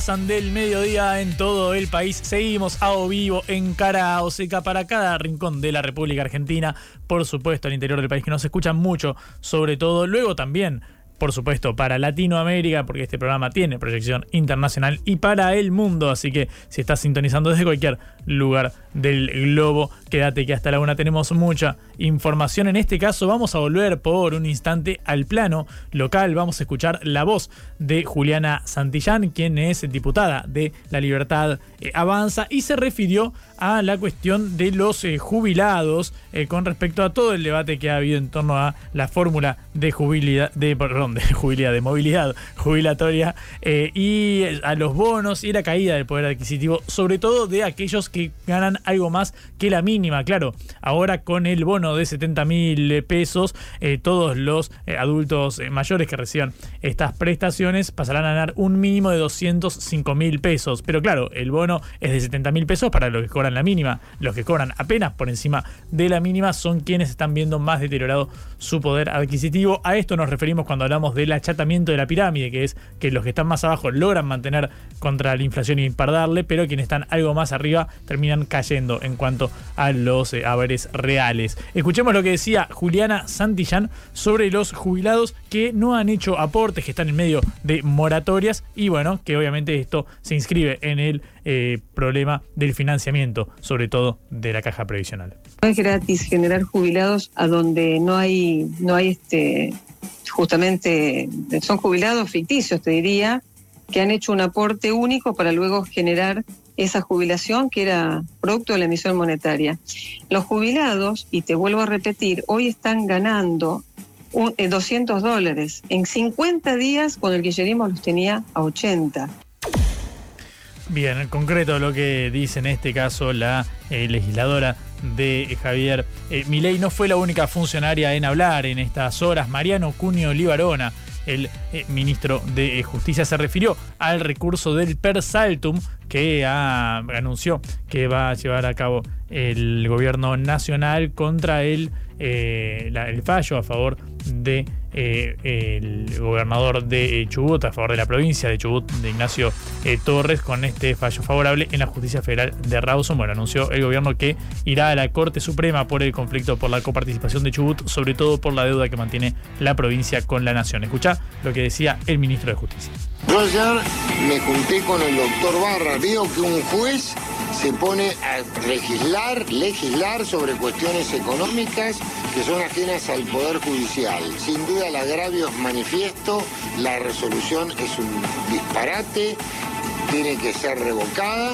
S1: Pasan del mediodía en todo el país. Seguimos a o vivo en cara o seca para cada rincón de la República Argentina. Por supuesto, al interior del país que nos escuchan mucho, sobre todo. Luego también por supuesto, para Latinoamérica, porque este programa tiene proyección internacional y para el mundo. Así que si estás sintonizando desde cualquier lugar del globo, quédate que hasta la una tenemos mucha información. En este caso, vamos a volver por un instante al plano local. Vamos a escuchar la voz de Juliana Santillán, quien es diputada de La Libertad eh, Avanza y se refirió a la cuestión de los eh, jubilados eh, con respecto a todo el debate que ha habido en torno a la fórmula de jubilidad, de, perdón, de jubilidad, de movilidad jubilatoria y a los bonos y la caída del poder adquisitivo, sobre todo de aquellos que ganan algo más que la mínima. Claro, ahora con el bono de 70 mil pesos, todos los adultos mayores que reciban estas prestaciones pasarán a ganar un mínimo de 205 mil pesos. Pero claro, el bono es de 70 mil pesos para los que cobran la mínima. Los que cobran apenas por encima de la mínima son quienes están viendo más deteriorado su poder adquisitivo. A esto nos referimos cuando hablamos del achatamiento de la pirámide, que es que los que están más abajo logran mantener contra la inflación y impardarle, pero quienes están algo más arriba terminan cayendo en cuanto a los eh, haberes reales. Escuchemos lo que decía Juliana Santillán sobre los jubilados que no han hecho aportes, que están en medio de moratorias y bueno, que obviamente esto se inscribe en el eh, problema del financiamiento, sobre todo de la caja previsional.
S3: No es gratis generar jubilados a donde no hay, no hay este, justamente, son jubilados ficticios, te diría, que han hecho un aporte único para luego generar esa jubilación que era producto de la emisión monetaria. Los jubilados, y te vuelvo a repetir, hoy están ganando 200 eh, dólares. En 50 días con el kirchnerismo los tenía a 80.
S1: Bien, en concreto lo que dice en este caso la eh, legisladora de Javier eh, Milei no fue la única funcionaria en hablar en estas horas. Mariano Cunio Libarona, el eh, ministro de Justicia, se refirió al recurso del Persaltum que anunció que va a llevar a cabo el gobierno nacional contra el, el fallo a favor de eh, el gobernador de Chubut a favor de la provincia de Chubut, de Ignacio eh, Torres, con este fallo favorable en la justicia federal de Rawson. Bueno, anunció el gobierno que irá a la Corte Suprema por el conflicto por la coparticipación de Chubut, sobre todo por la deuda que mantiene la provincia con la nación. Escucha lo que decía el ministro de Justicia.
S9: Yo ayer me junté con el doctor Barra, veo que un juez se pone a legislar, legislar sobre cuestiones económicas que son ajenas al Poder Judicial. Sin duda el agravio es manifiesto, la resolución es un disparate, tiene que ser revocada,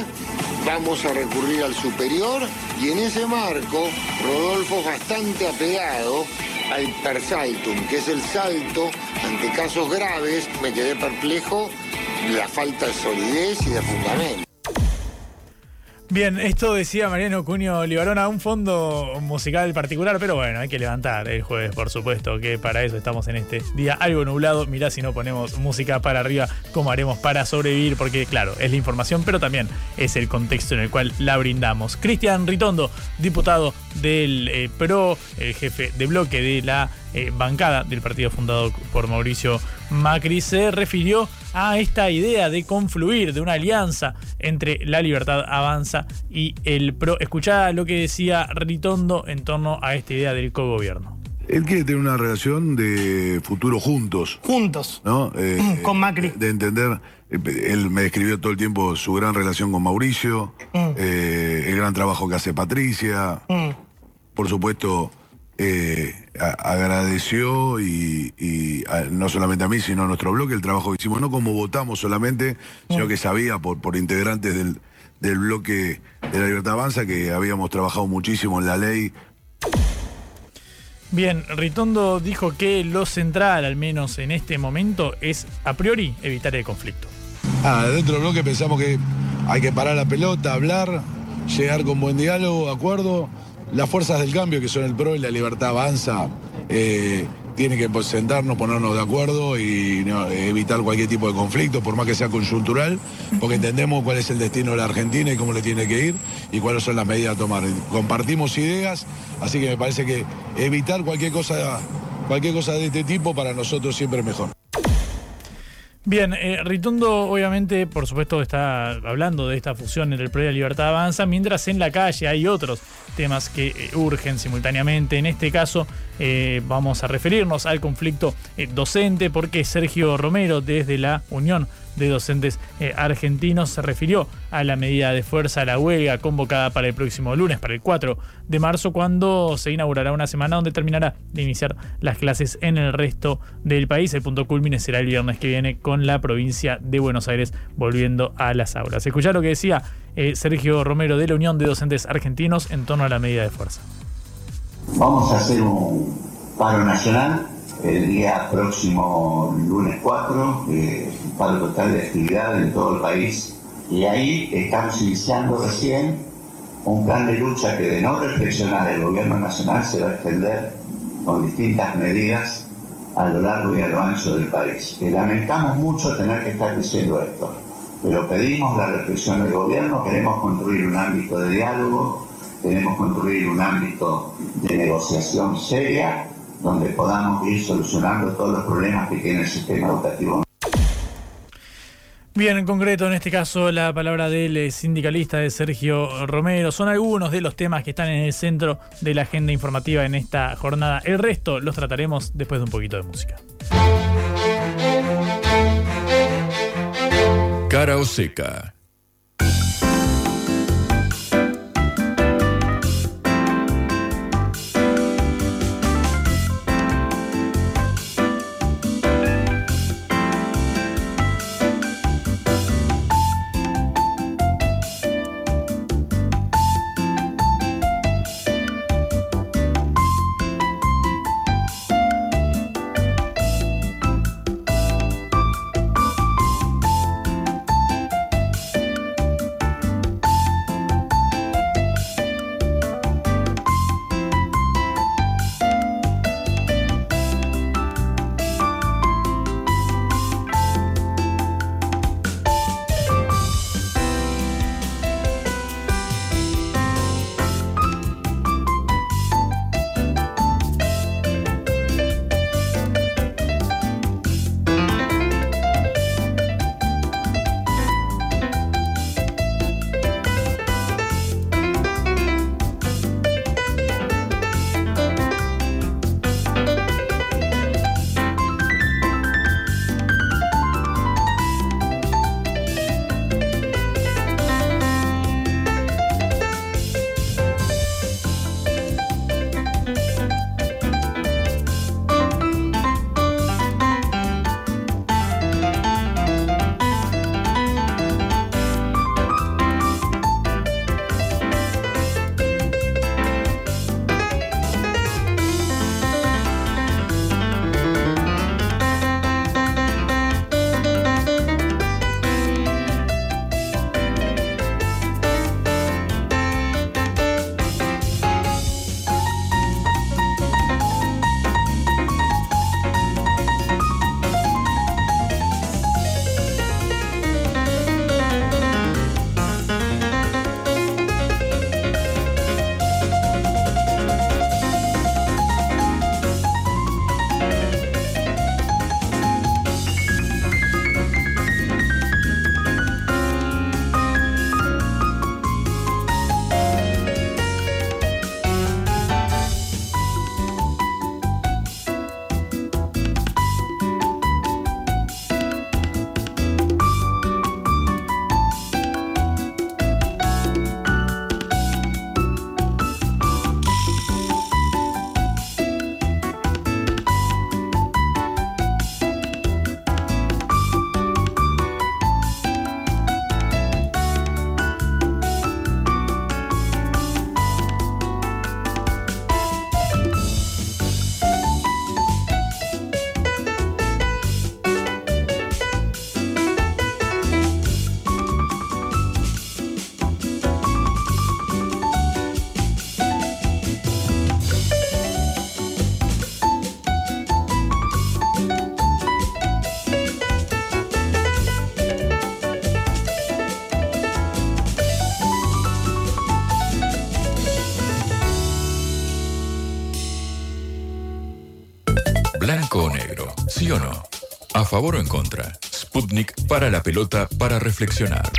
S9: vamos a recurrir al superior y en ese marco Rodolfo bastante apegado al persaltum, que es el salto ante casos graves, me quedé perplejo la falta de solidez y de fundamento.
S1: Bien, esto decía Mariano Cuño Libarona, un fondo musical particular, pero bueno, hay que levantar el jueves, por supuesto, que para eso estamos en este día algo nublado. Mirá si no ponemos música para arriba, cómo haremos para sobrevivir, porque claro, es la información, pero también es el contexto en el cual la brindamos. Cristian Ritondo, diputado del eh, PRO, el jefe de bloque de la eh, bancada del partido fundado por Mauricio Macri, se refirió a esta idea de confluir, de una alianza entre la libertad avanza y el PRO. Escuchá lo que decía Ritondo en torno a esta idea del cogobierno.
S10: Él quiere tener una relación de futuro juntos.
S11: Juntos.
S10: ¿No? Eh,
S11: con Macri.
S10: De entender. eh, Él me describió todo el tiempo su gran relación con Mauricio,
S11: Mm.
S10: eh, el gran trabajo que hace Patricia.
S11: Mm.
S10: Por supuesto, eh, agradeció y, y a- no solamente a mí, sino a nuestro bloque el trabajo que hicimos, no como votamos solamente, sino que sabía por, por integrantes del, del bloque de la Libertad Avanza que habíamos trabajado muchísimo en la ley.
S1: Bien, Ritondo dijo que lo central, al menos en este momento, es a priori evitar el conflicto.
S10: Ah, dentro del bloque pensamos que hay que parar la pelota, hablar, llegar con buen diálogo, acuerdo. Las fuerzas del cambio, que son el PRO y la libertad avanza, eh, tienen que pues, sentarnos, ponernos de acuerdo y evitar cualquier tipo de conflicto, por más que sea coyuntural, porque entendemos cuál es el destino de la Argentina y cómo le tiene que ir y cuáles son las medidas a tomar. Compartimos ideas, así que me parece que evitar cualquier cosa, cualquier cosa de este tipo para nosotros siempre es mejor.
S1: Bien, eh, Ritondo obviamente, por supuesto, está hablando de esta fusión entre el PRO y la Libertad Avanza, mientras en la calle hay otros temas que eh, urgen simultáneamente. En este caso, eh, vamos a referirnos al conflicto eh, docente, porque Sergio Romero, desde la Unión de Docentes eh, Argentinos, se refirió a la medida de fuerza, a la huelga convocada para el próximo lunes, para el 4 de marzo, cuando se inaugurará una semana donde terminará de iniciar las clases en el resto del país. El punto culmine será el viernes que viene con la provincia de Buenos Aires volviendo a las aulas. Escuchá lo que decía eh, Sergio Romero de la Unión de Docentes Argentinos en torno a la medida de fuerza.
S12: Vamos a hacer un paro nacional el día próximo lunes 4, eh, un paro total de actividad en todo el país. Y ahí estamos iniciando recién un plan de lucha que de no reflexionar el gobierno nacional se va a extender con distintas medidas a lo largo y a lo ancho del país. Lamentamos mucho tener que estar diciendo esto, pero pedimos la reflexión del gobierno, queremos construir un ámbito de diálogo, queremos construir un ámbito de negociación seria donde podamos ir solucionando todos los problemas que tiene el sistema educativo.
S1: Bien, en concreto, en este caso, la palabra del eh, sindicalista de Sergio Romero son algunos de los temas que están en el centro de la agenda informativa en esta jornada. El resto los trataremos después de un poquito de música.
S2: Cara o seca. Favor o en contra? Sputnik para la pelota para reflexionar.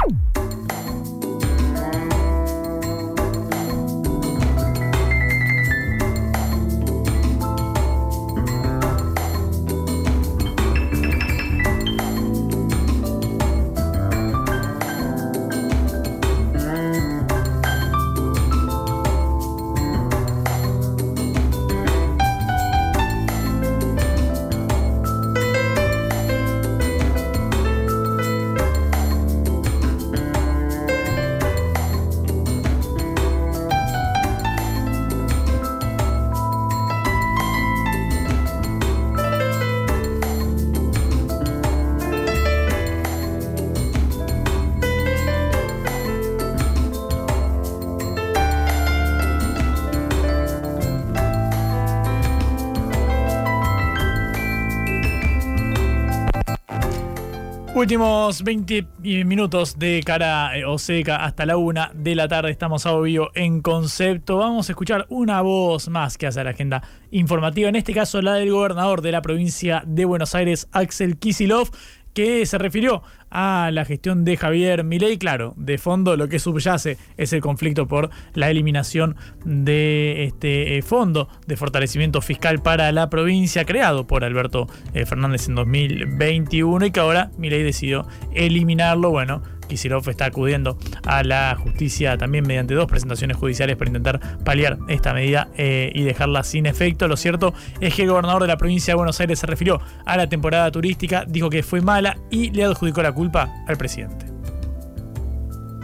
S1: Últimos 20 minutos de cara eh, o seca hasta la una de la tarde. Estamos a obvio en concepto. Vamos a escuchar una voz más que hace la agenda informativa. En este caso, la del gobernador de la provincia de Buenos Aires, Axel Kisilov, que se refirió a la gestión de Javier Milei. Claro, de fondo lo que subyace es el conflicto por la eliminación de este eh, fondo de fortalecimiento fiscal para la provincia creado por Alberto eh, Fernández en 2021 y que ahora Milei decidió eliminarlo. Bueno, Kisilov está acudiendo a la justicia también mediante dos presentaciones judiciales para intentar paliar esta medida eh, y dejarla sin efecto. Lo cierto es que el gobernador de la provincia de Buenos Aires se refirió a la temporada turística, dijo que fue mala y le adjudicó la culpa al presidente.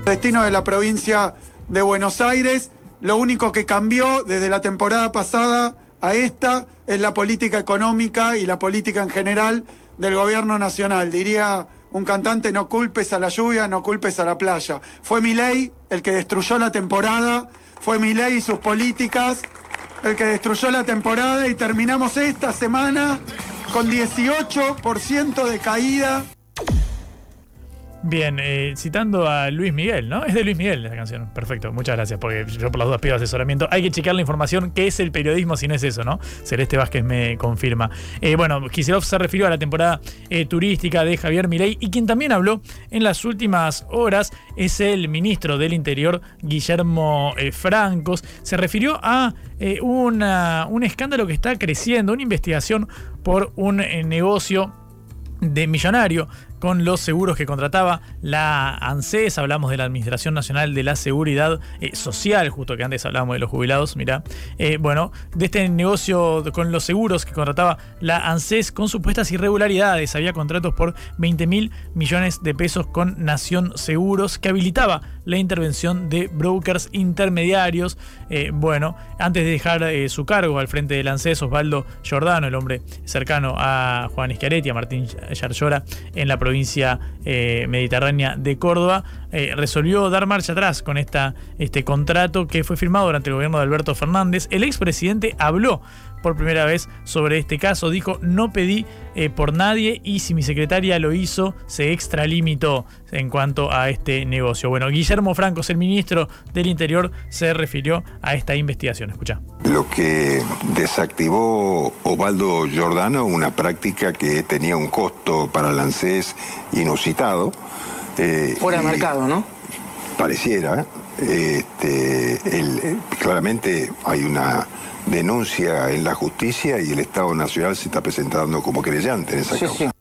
S11: Destino de la provincia de Buenos Aires, lo único que cambió desde la temporada pasada a esta es la política económica y la política en general del gobierno nacional. Diría un cantante, no culpes a la lluvia, no culpes a la playa. Fue mi ley el que destruyó la temporada, fue mi ley y sus políticas el que destruyó la temporada y terminamos esta semana con 18% de caída.
S1: Bien, eh, citando a Luis Miguel, ¿no? Es de Luis Miguel esa canción. Perfecto, muchas gracias, porque yo por las dudas pido asesoramiento. Hay que chequear la información, qué es el periodismo si no es eso, ¿no? Celeste Vázquez me confirma. Eh, bueno, Kisilov se refirió a la temporada eh, turística de Javier Milei y quien también habló en las últimas horas es el ministro del Interior, Guillermo Francos. Se refirió a una, un escándalo que está creciendo, una investigación por un negocio de millonario con los seguros que contrataba la ANSES, hablamos de la Administración Nacional de la Seguridad eh, Social, justo que antes hablábamos de los jubilados, mira, eh, bueno, de este negocio con los seguros que contrataba la ANSES con supuestas irregularidades, había contratos por 20 mil millones de pesos con Nación Seguros que habilitaba la intervención de brokers intermediarios. Eh, bueno, antes de dejar su cargo al frente del ANSES, Osvaldo Giordano, el hombre cercano a Juan Schiaretti, a Martín Yarlora, en la provincia provincia eh, mediterránea de Córdoba, eh, resolvió dar marcha atrás con esta, este contrato que fue firmado durante el gobierno de Alberto Fernández. El expresidente habló por primera vez sobre este caso. Dijo, no pedí eh, por nadie y si mi secretaria lo hizo, se extralimitó en cuanto a este negocio. Bueno, Guillermo Franco, el ministro del Interior, se refirió a esta investigación. Escucha.
S13: Lo que desactivó Ovaldo Giordano, una práctica que tenía un costo para el ANSES inusitado.
S14: Eh, Fuera de mercado, ¿no?
S13: Pareciera. Este, claramente hay una denuncia en la justicia y el Estado Nacional se está presentando como creyente en esa causa.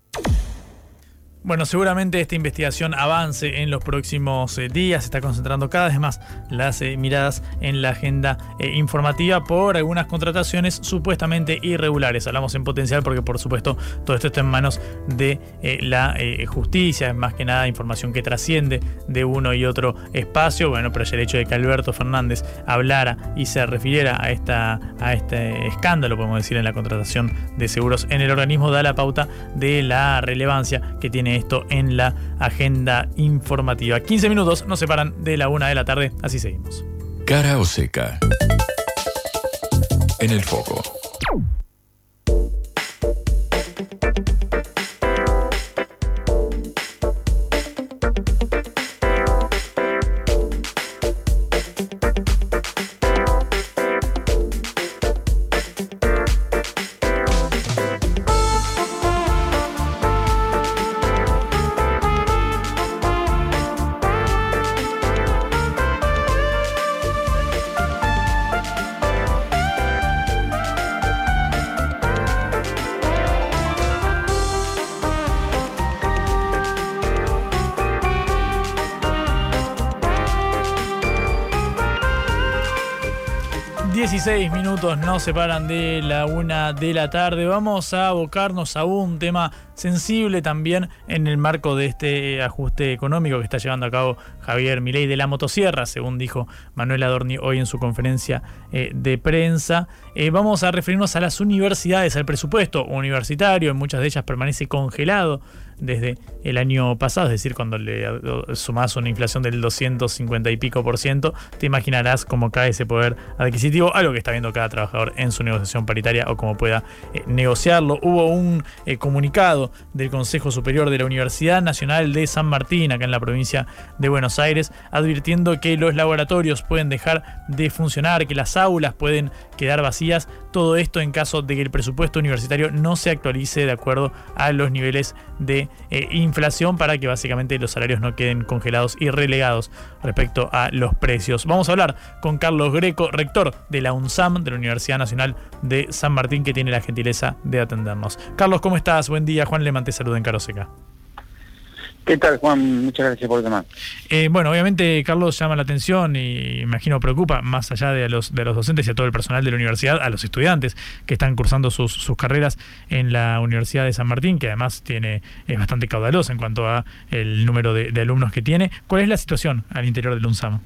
S1: Bueno, seguramente esta investigación avance en los próximos eh, días. Se está concentrando cada vez más las eh, miradas en la agenda eh, informativa por algunas contrataciones supuestamente irregulares. Hablamos en potencial porque, por supuesto, todo esto está en manos de la justicia. Es más que nada información que trasciende de uno y otro espacio. Bueno, pero ya el hecho de que Alberto Fernández hablara y se refiriera a, esta, a este escándalo, podemos decir, en la contratación de seguros en el organismo, da la pauta de la relevancia que tiene esto en la agenda informativa. 15 minutos nos separan de la una de la tarde, así seguimos.
S2: Cara o seca. En el foco.
S1: 16 minutos nos separan de la una de la tarde. Vamos a abocarnos a un tema sensible también en el marco de este ajuste económico que está llevando a cabo Javier Milei de la motosierra, según dijo Manuel Adorni hoy en su conferencia eh, de prensa. Eh, vamos a referirnos a las universidades, al presupuesto universitario, en muchas de ellas permanece congelado desde el año pasado, es decir, cuando le sumas una inflación del 250 y pico por ciento, te imaginarás cómo cae ese poder adquisitivo, algo que está viendo cada trabajador en su negociación paritaria o cómo pueda eh, negociarlo. Hubo un eh, comunicado del Consejo Superior de la Universidad Nacional de San Martín, acá en la provincia de Buenos Aires, advirtiendo que los laboratorios pueden dejar de funcionar, que las aulas pueden quedar vacías, todo esto en caso de que el presupuesto universitario no se actualice de acuerdo a los niveles de eh, inflación para que básicamente los salarios no queden congelados y relegados respecto a los precios. Vamos a hablar con Carlos Greco, rector de la UNSAM, de la Universidad Nacional de San Martín, que tiene la gentileza de atendernos. Carlos, ¿cómo estás? Buen día. Juan Leman te saluda en Caroseca.
S15: ¿Qué tal, Juan? Muchas gracias por llamar.
S1: Eh, bueno, obviamente, Carlos llama la atención y imagino preocupa, más allá de los, de los docentes y a todo el personal de la universidad, a los estudiantes que están cursando sus, sus carreras en la Universidad de San Martín, que además tiene es bastante caudalosa en cuanto a el número de, alumnos que tiene. ¿Cuál es la situación al interior del UNSAM?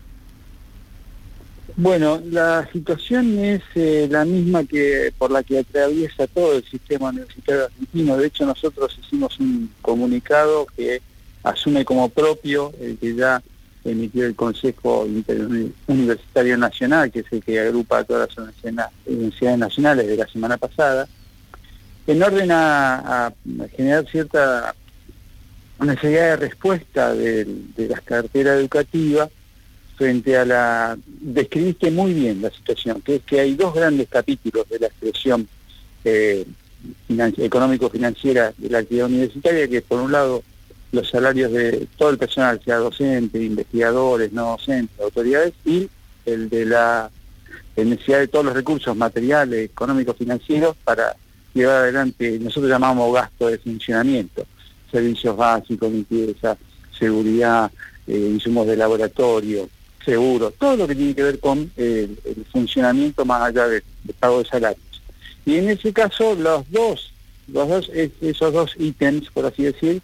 S15: Bueno, la situación es eh, la misma que por la que atraviesa todo el sistema universitario argentino. De hecho, nosotros hicimos un comunicado que asume como propio el que ya emitió el Consejo Universitario Nacional, que es el que agrupa a todas las universidades nacionales de la semana pasada, en orden a, generar cierta necesidad de respuesta de, las carteras educativas frente a la... Describiste muy bien la situación, que es que hay dos grandes capítulos de la expresión eh, económico-financiera de la actividad universitaria, que por un lado los salarios de todo el personal, sea docente, investigadores, no docentes, autoridades, y el de la necesidad de todos los recursos materiales, económicos, financieros para llevar adelante, nosotros llamamos gasto de funcionamiento, servicios básicos, limpieza, seguridad, eh, insumos de laboratorio, seguro, todo lo que tiene que ver con el, funcionamiento más allá del, pago de salarios. Y en ese caso, los dos, los dos, esos dos ítems, por así decir,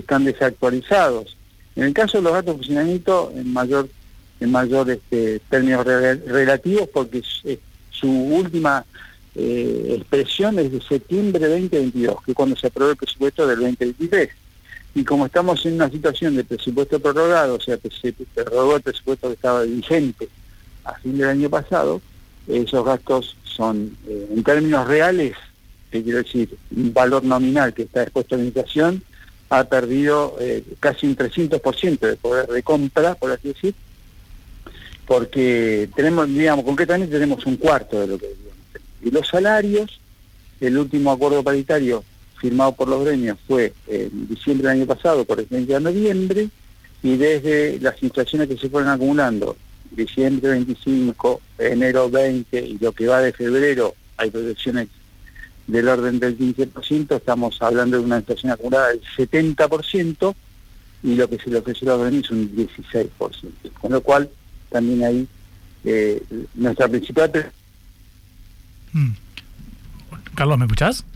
S15: están desactualizados. En el caso de los gastos de funcionamiento, en mayor, en mayor este, términos relativos, porque su última eh, expresión es de septiembre 2022, que es cuando se aprobó el presupuesto del 2023. Y como estamos en una situación de presupuesto prorrogado, o sea, que se prorrogó el presupuesto que estaba vigente a fin del año pasado, esos gastos son, eh, en términos reales, que quiero decir, un valor nominal que está expuesto a la inflación, ha perdido eh, casi un 300% de poder de compra, por así decir, porque tenemos, digamos, concretamente tenemos un cuarto de lo que Y los salarios, el último acuerdo paritario firmado por los gremios fue en diciembre del año pasado, por el 20 de noviembre, y desde las inflaciones que se fueron acumulando, diciembre 25, enero 20 y lo que va de febrero, hay proyecciones del orden del 15%, estamos hablando de una inflación acumulada del 70% y lo que se le ofreció a la es un 16%. Con lo cual, también ahí eh, nuestra principal...
S1: Mm. Carlos, ¿me escuchás?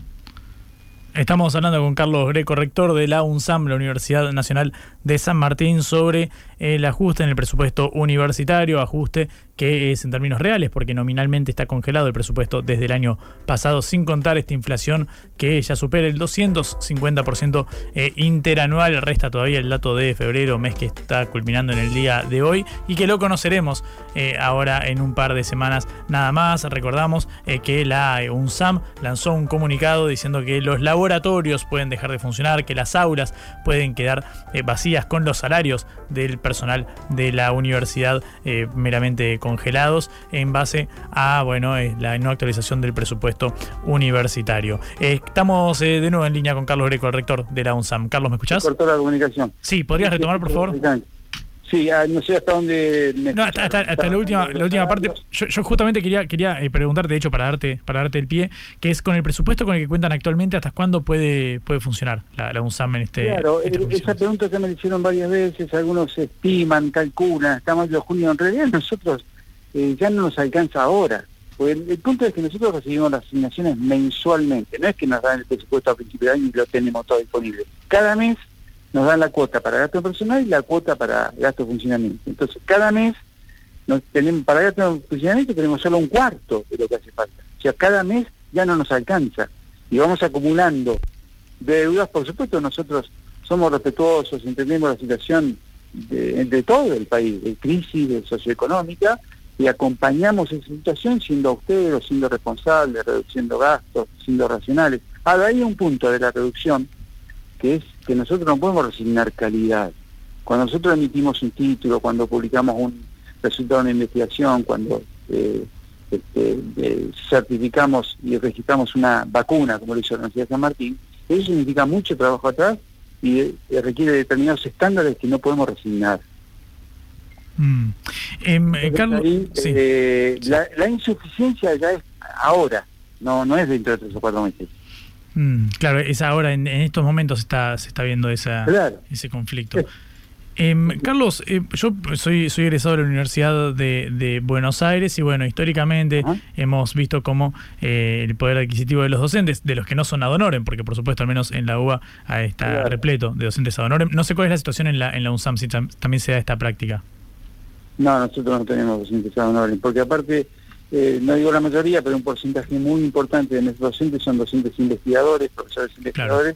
S1: Estamos hablando con Carlos Greco, rector de la UNSAM, la Universidad Nacional de San Martín, sobre el ajuste en el presupuesto universitario, ajuste que es en términos reales, porque nominalmente está congelado el presupuesto desde el año pasado, sin contar esta inflación que ya supera el 250% eh, interanual. Resta todavía el dato de febrero, mes que está culminando en el día de hoy, y que lo conoceremos eh, ahora en un par de semanas nada más. Recordamos eh, que la UNSAM lanzó un comunicado diciendo que los laboratorios pueden dejar de funcionar, que las aulas pueden quedar vacías con los salarios del personal de la universidad meramente congelados en base a bueno, eh, la no actualización del presupuesto universitario. Eh, estamos eh, de nuevo en línea con Carlos Greco, el rector de la UNSAM. Carlos, ¿me escuchás?
S15: Cortó la comunicación.
S1: Sí, ¿podrías retomar, por favor?
S15: Sí, ah, no sé hasta dónde...
S1: no, hasta, la, última, la última parte. Yo, justamente quería, quería preguntarte, de hecho, para darte, para darte el pie, que es con el presupuesto con el que cuentan actualmente, ¿hasta cuándo puede, puede funcionar la, UNSAM en este
S15: Claro, esa pregunta que me hicieron varias veces, algunos estiman, calculan, estamos en junio. En realidad nosotros eh, ya no nos alcanza ahora. El, el punto es que nosotros recibimos las asignaciones mensualmente, no es que nos dan el presupuesto a principio de año y lo tenemos todo disponible. Cada mes nos dan la cuota para gasto personal y la cuota para gasto de funcionamiento. Entonces, cada mes nos tenemos para gasto de funcionamiento tenemos solo un cuarto de lo que hace falta. O sea, cada mes ya no nos alcanza y vamos acumulando deudas. Por supuesto, nosotros somos respetuosos, entendemos la situación de, de todo el país, de crisis de socioeconómica, y acompañamos esa situación siendo austeros, siendo responsables, reduciendo gastos, siendo racionales. Ahora hay un punto de la reducción que es que nosotros no podemos resignar calidad. Cuando nosotros emitimos un título, cuando publicamos un resultado de una investigación, cuando eh, este, eh, certificamos y registramos una vacuna, como lo hizo la Universidad de San Martín, eso significa mucho trabajo atrás y eh, requiere determinados estándares que no podemos resignar.
S1: Mm. Em, Carlos,
S15: Ahí,
S1: sí.
S15: La, la insuficiencia ya es ahora, no no es dentro de tres o cuatro meses.
S1: Mm, claro, es ahora, en, en estos momentos está, se está viendo esa,
S15: Claro.
S1: ese conflicto. Em, Carlos, eh, yo soy, soy egresado de la Universidad de, de Buenos Aires y bueno, históricamente hemos visto cómo eh, el poder adquisitivo de los docentes, de los que no son ad honorem, porque por supuesto al menos en la UBA está
S15: Claro.
S1: repleto de docentes ad honorem. No sé cuál es la situación en la, en la UNSAM, si tam- también se da esta práctica.
S15: No, nosotros no tenemos docentes ad honorem, porque aparte, eh, no digo la mayoría, pero un porcentaje muy importante de nuestros docentes son docentes investigadores, profesores investigadores,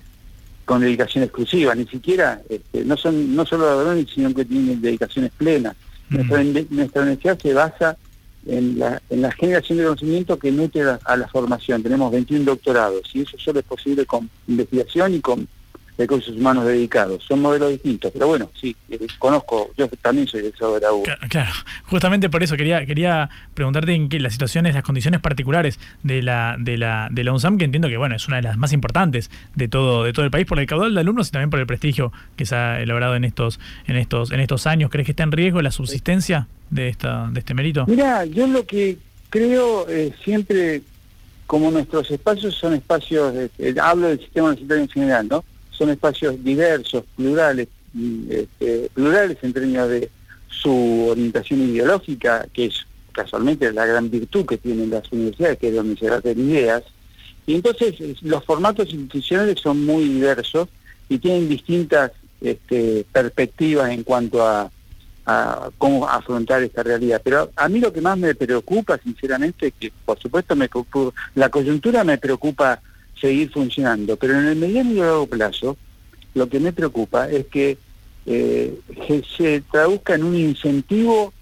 S15: con dedicación exclusiva, ni siquiera, este, no son no solo ad honorem, sino que tienen dedicaciones plenas. Nuestra, nuestra universidad se basa en la, en la generación de conocimiento que nutre a, a la formación. Tenemos 21 doctorados y eso solo es posible con investigación y con recursos humanos dedicados. Son modelos distintos, pero bueno, sí, eh, conozco, yo también soy egresado de la U.
S1: Claro, justamente por eso quería quería preguntarte en qué las situaciones, las condiciones particulares de la de la de la UNSAM, que entiendo que bueno es una de las más importantes de todo de todo el país por el caudal de alumnos y también por el prestigio que se ha logrado en estos en estos en estos años. ¿Crees que está en riesgo la subsistencia de esta de este mérito?
S15: Mira, yo lo que creo eh, siempre, como nuestros espacios son espacios, de- eh, hablo del sistema universitario en general, ¿no? Son espacios diversos, plurales, mm, este, plurales en términos de su orientación ideológica, que es casualmente la gran virtud que tienen las universidades, que es donde se tratan ideas. Y entonces los formatos institucionales son muy diversos y tienen distintas este, perspectivas en cuanto a, cómo afrontar esta realidad. Pero a mí lo que más me preocupa, sinceramente, que por supuesto me la coyuntura me preocupa seguir funcionando, pero en el mediano y largo plazo lo que me preocupa es que eh, se traduzca en un incentivo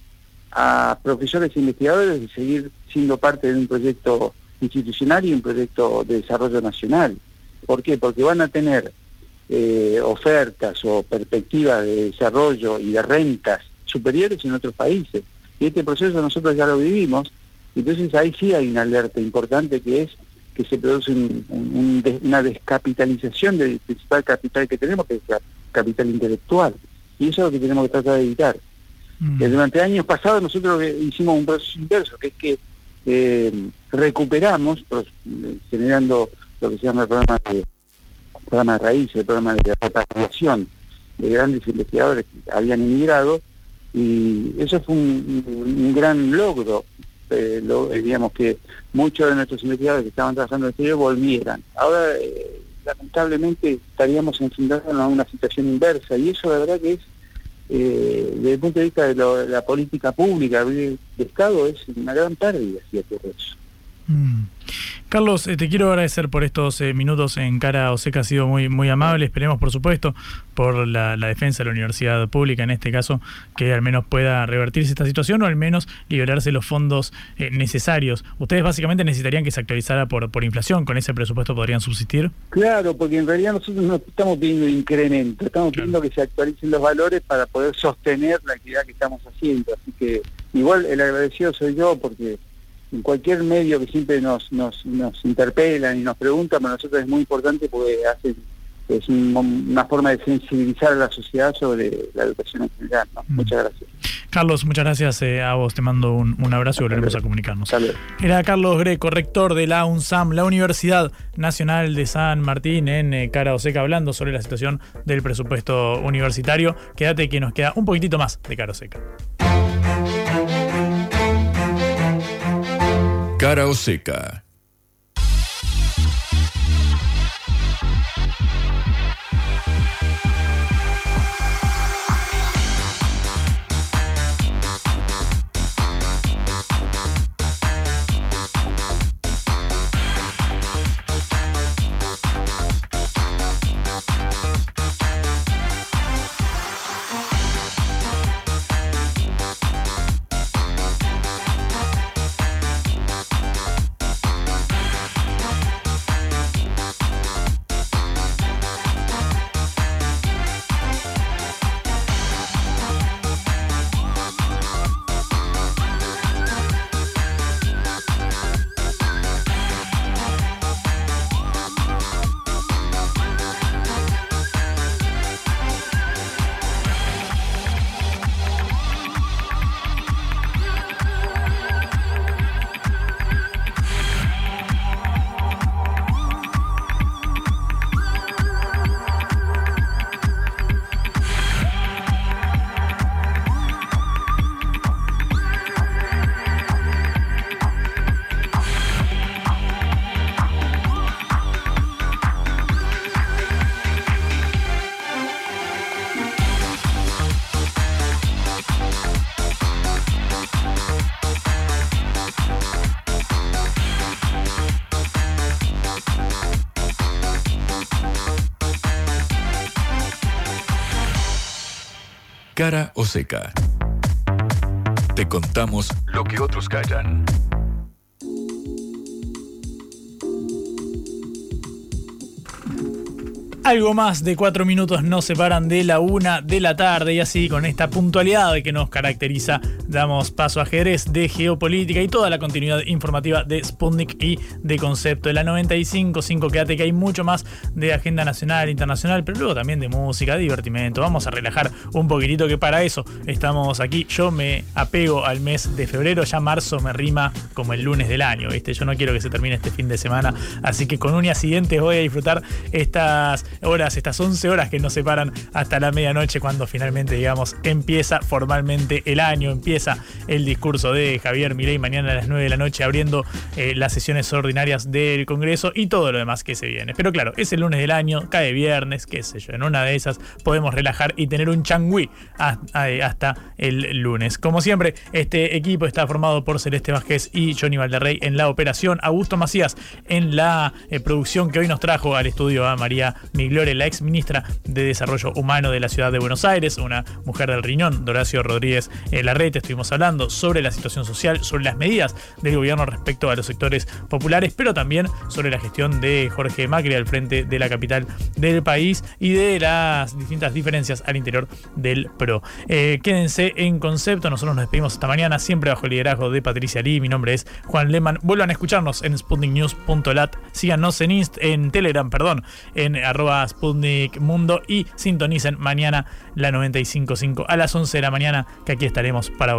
S15: a profesores e investigadores de seguir siendo parte de un proyecto institucional y un proyecto de desarrollo nacional. ¿Por qué? Porque van a tener eh, ofertas o perspectivas de desarrollo y de rentas superiores en otros países. Y este proceso nosotros ya lo vivimos, entonces ahí sí hay una alerta importante que es que se produce un- un- un des- una descapitalización del principal capital que tenemos, que es el capital intelectual. Y eso es lo que tenemos que tratar de evitar.
S1: Mm.
S15: Eh, Durante años pasados nosotros eh, hicimos un proceso inverso, que es que eh, recuperamos, pues, eh, generando lo que se llama el programa de, programa de raíz, el programa de repatriación de grandes investigadores que habían emigrado, y eso fue un gran logro. Eh, eh, digamos que muchos de nuestros investigadores que estaban trabajando en el exterior volvieran. Ahora, eh, lamentablemente, estaríamos enfrentándonos a una situación inversa, y eso la verdad que es desde el punto de vista de, la política pública de, Estado es una gran pérdida si eso.
S1: Mm. Carlos, eh, te quiero agradecer por estos eh, minutos en cara Oseca, ha sido muy, muy amable. Esperemos, por supuesto, por la, la defensa de la universidad pública, en este caso, que al menos pueda revertirse esta situación o al menos liberarse los fondos eh, necesarios. Ustedes básicamente necesitarían que se actualizara por, por inflación, con ese presupuesto podrían subsistir.
S15: Claro, porque en realidad nosotros no estamos pidiendo incremento, estamos pidiendo que se actualicen los valores para poder sostener la actividad que estamos haciendo. Así que igual el agradecido soy yo porque en cualquier medio que siempre nos, nos, nos interpelan y nos preguntan, para nosotros es muy importante porque hacen, es un- una forma de sensibilizar a la sociedad sobre la educación en general. ¿no? Muchas gracias.
S1: Carlos, muchas gracias eh, a vos. Te mando un, un abrazo y volveremos a comunicarnos. Era Carlos Greco, rector de la UNSAM, la Universidad Nacional de San Martín, en eh, Cara Oseca, hablando sobre la situación del presupuesto universitario. Quédate que nos queda un poquitito más de Cara Oseca.
S2: Cara o seca. Cara o seca. Te contamos lo que otros callan.
S1: Algo más de cuatro minutos nos separan de la una de la tarde y así con esta puntualidad que nos caracteriza damos paso a ajedrez de geopolítica y toda la continuidad informativa de Sputnik y de concepto de la 95.5. Quédate que hay mucho más de agenda nacional, internacional, pero luego también de música, divertimento. Vamos a relajar un poquitito que para eso estamos aquí. Yo me apego al mes de febrero, ya marzo me rima como el lunes del año, ¿viste? Yo no quiero que se termine este fin de semana, así que con uñas siguientes voy a disfrutar estas horas, estas 11 horas que nos separan hasta la medianoche cuando finalmente, digamos, empieza formalmente el año, empieza el discurso de Javier Milei mañana a las 9 de la noche abriendo eh, las sesiones ordinarias del Congreso y todo lo demás que se viene. Pero claro, es el lunes del año, cae viernes, qué sé yo, en una de esas podemos relajar y tener un changüí hasta el lunes. Como siempre, este equipo está formado por Celeste Vázquez y Johnny Valderrey en la operación, Augusto Macías en la eh, producción que hoy nos trajo al estudio a María Miglore, la ex ministra de Desarrollo Humano de la ciudad de Buenos Aires, una mujer del riñón, Doracio Rodríguez Larrete. Estuvimos hablando sobre la situación social, sobre las medidas del gobierno respecto a los sectores populares, pero también sobre la gestión de Jorge Macri al frente de la capital del país y de las distintas diferencias al interior del PRO. Eh, quédense en concepto, nosotros nos despedimos esta mañana, siempre bajo el liderazgo de Patricia Lee. Mi nombre es Juan Leman. Vuelvan a escucharnos en sputniknews.lat. Síganos en, en Telegram, perdón, en arroba Sputnik y sintonicen mañana la 95.5 a las 11 de la mañana, que aquí estaremos para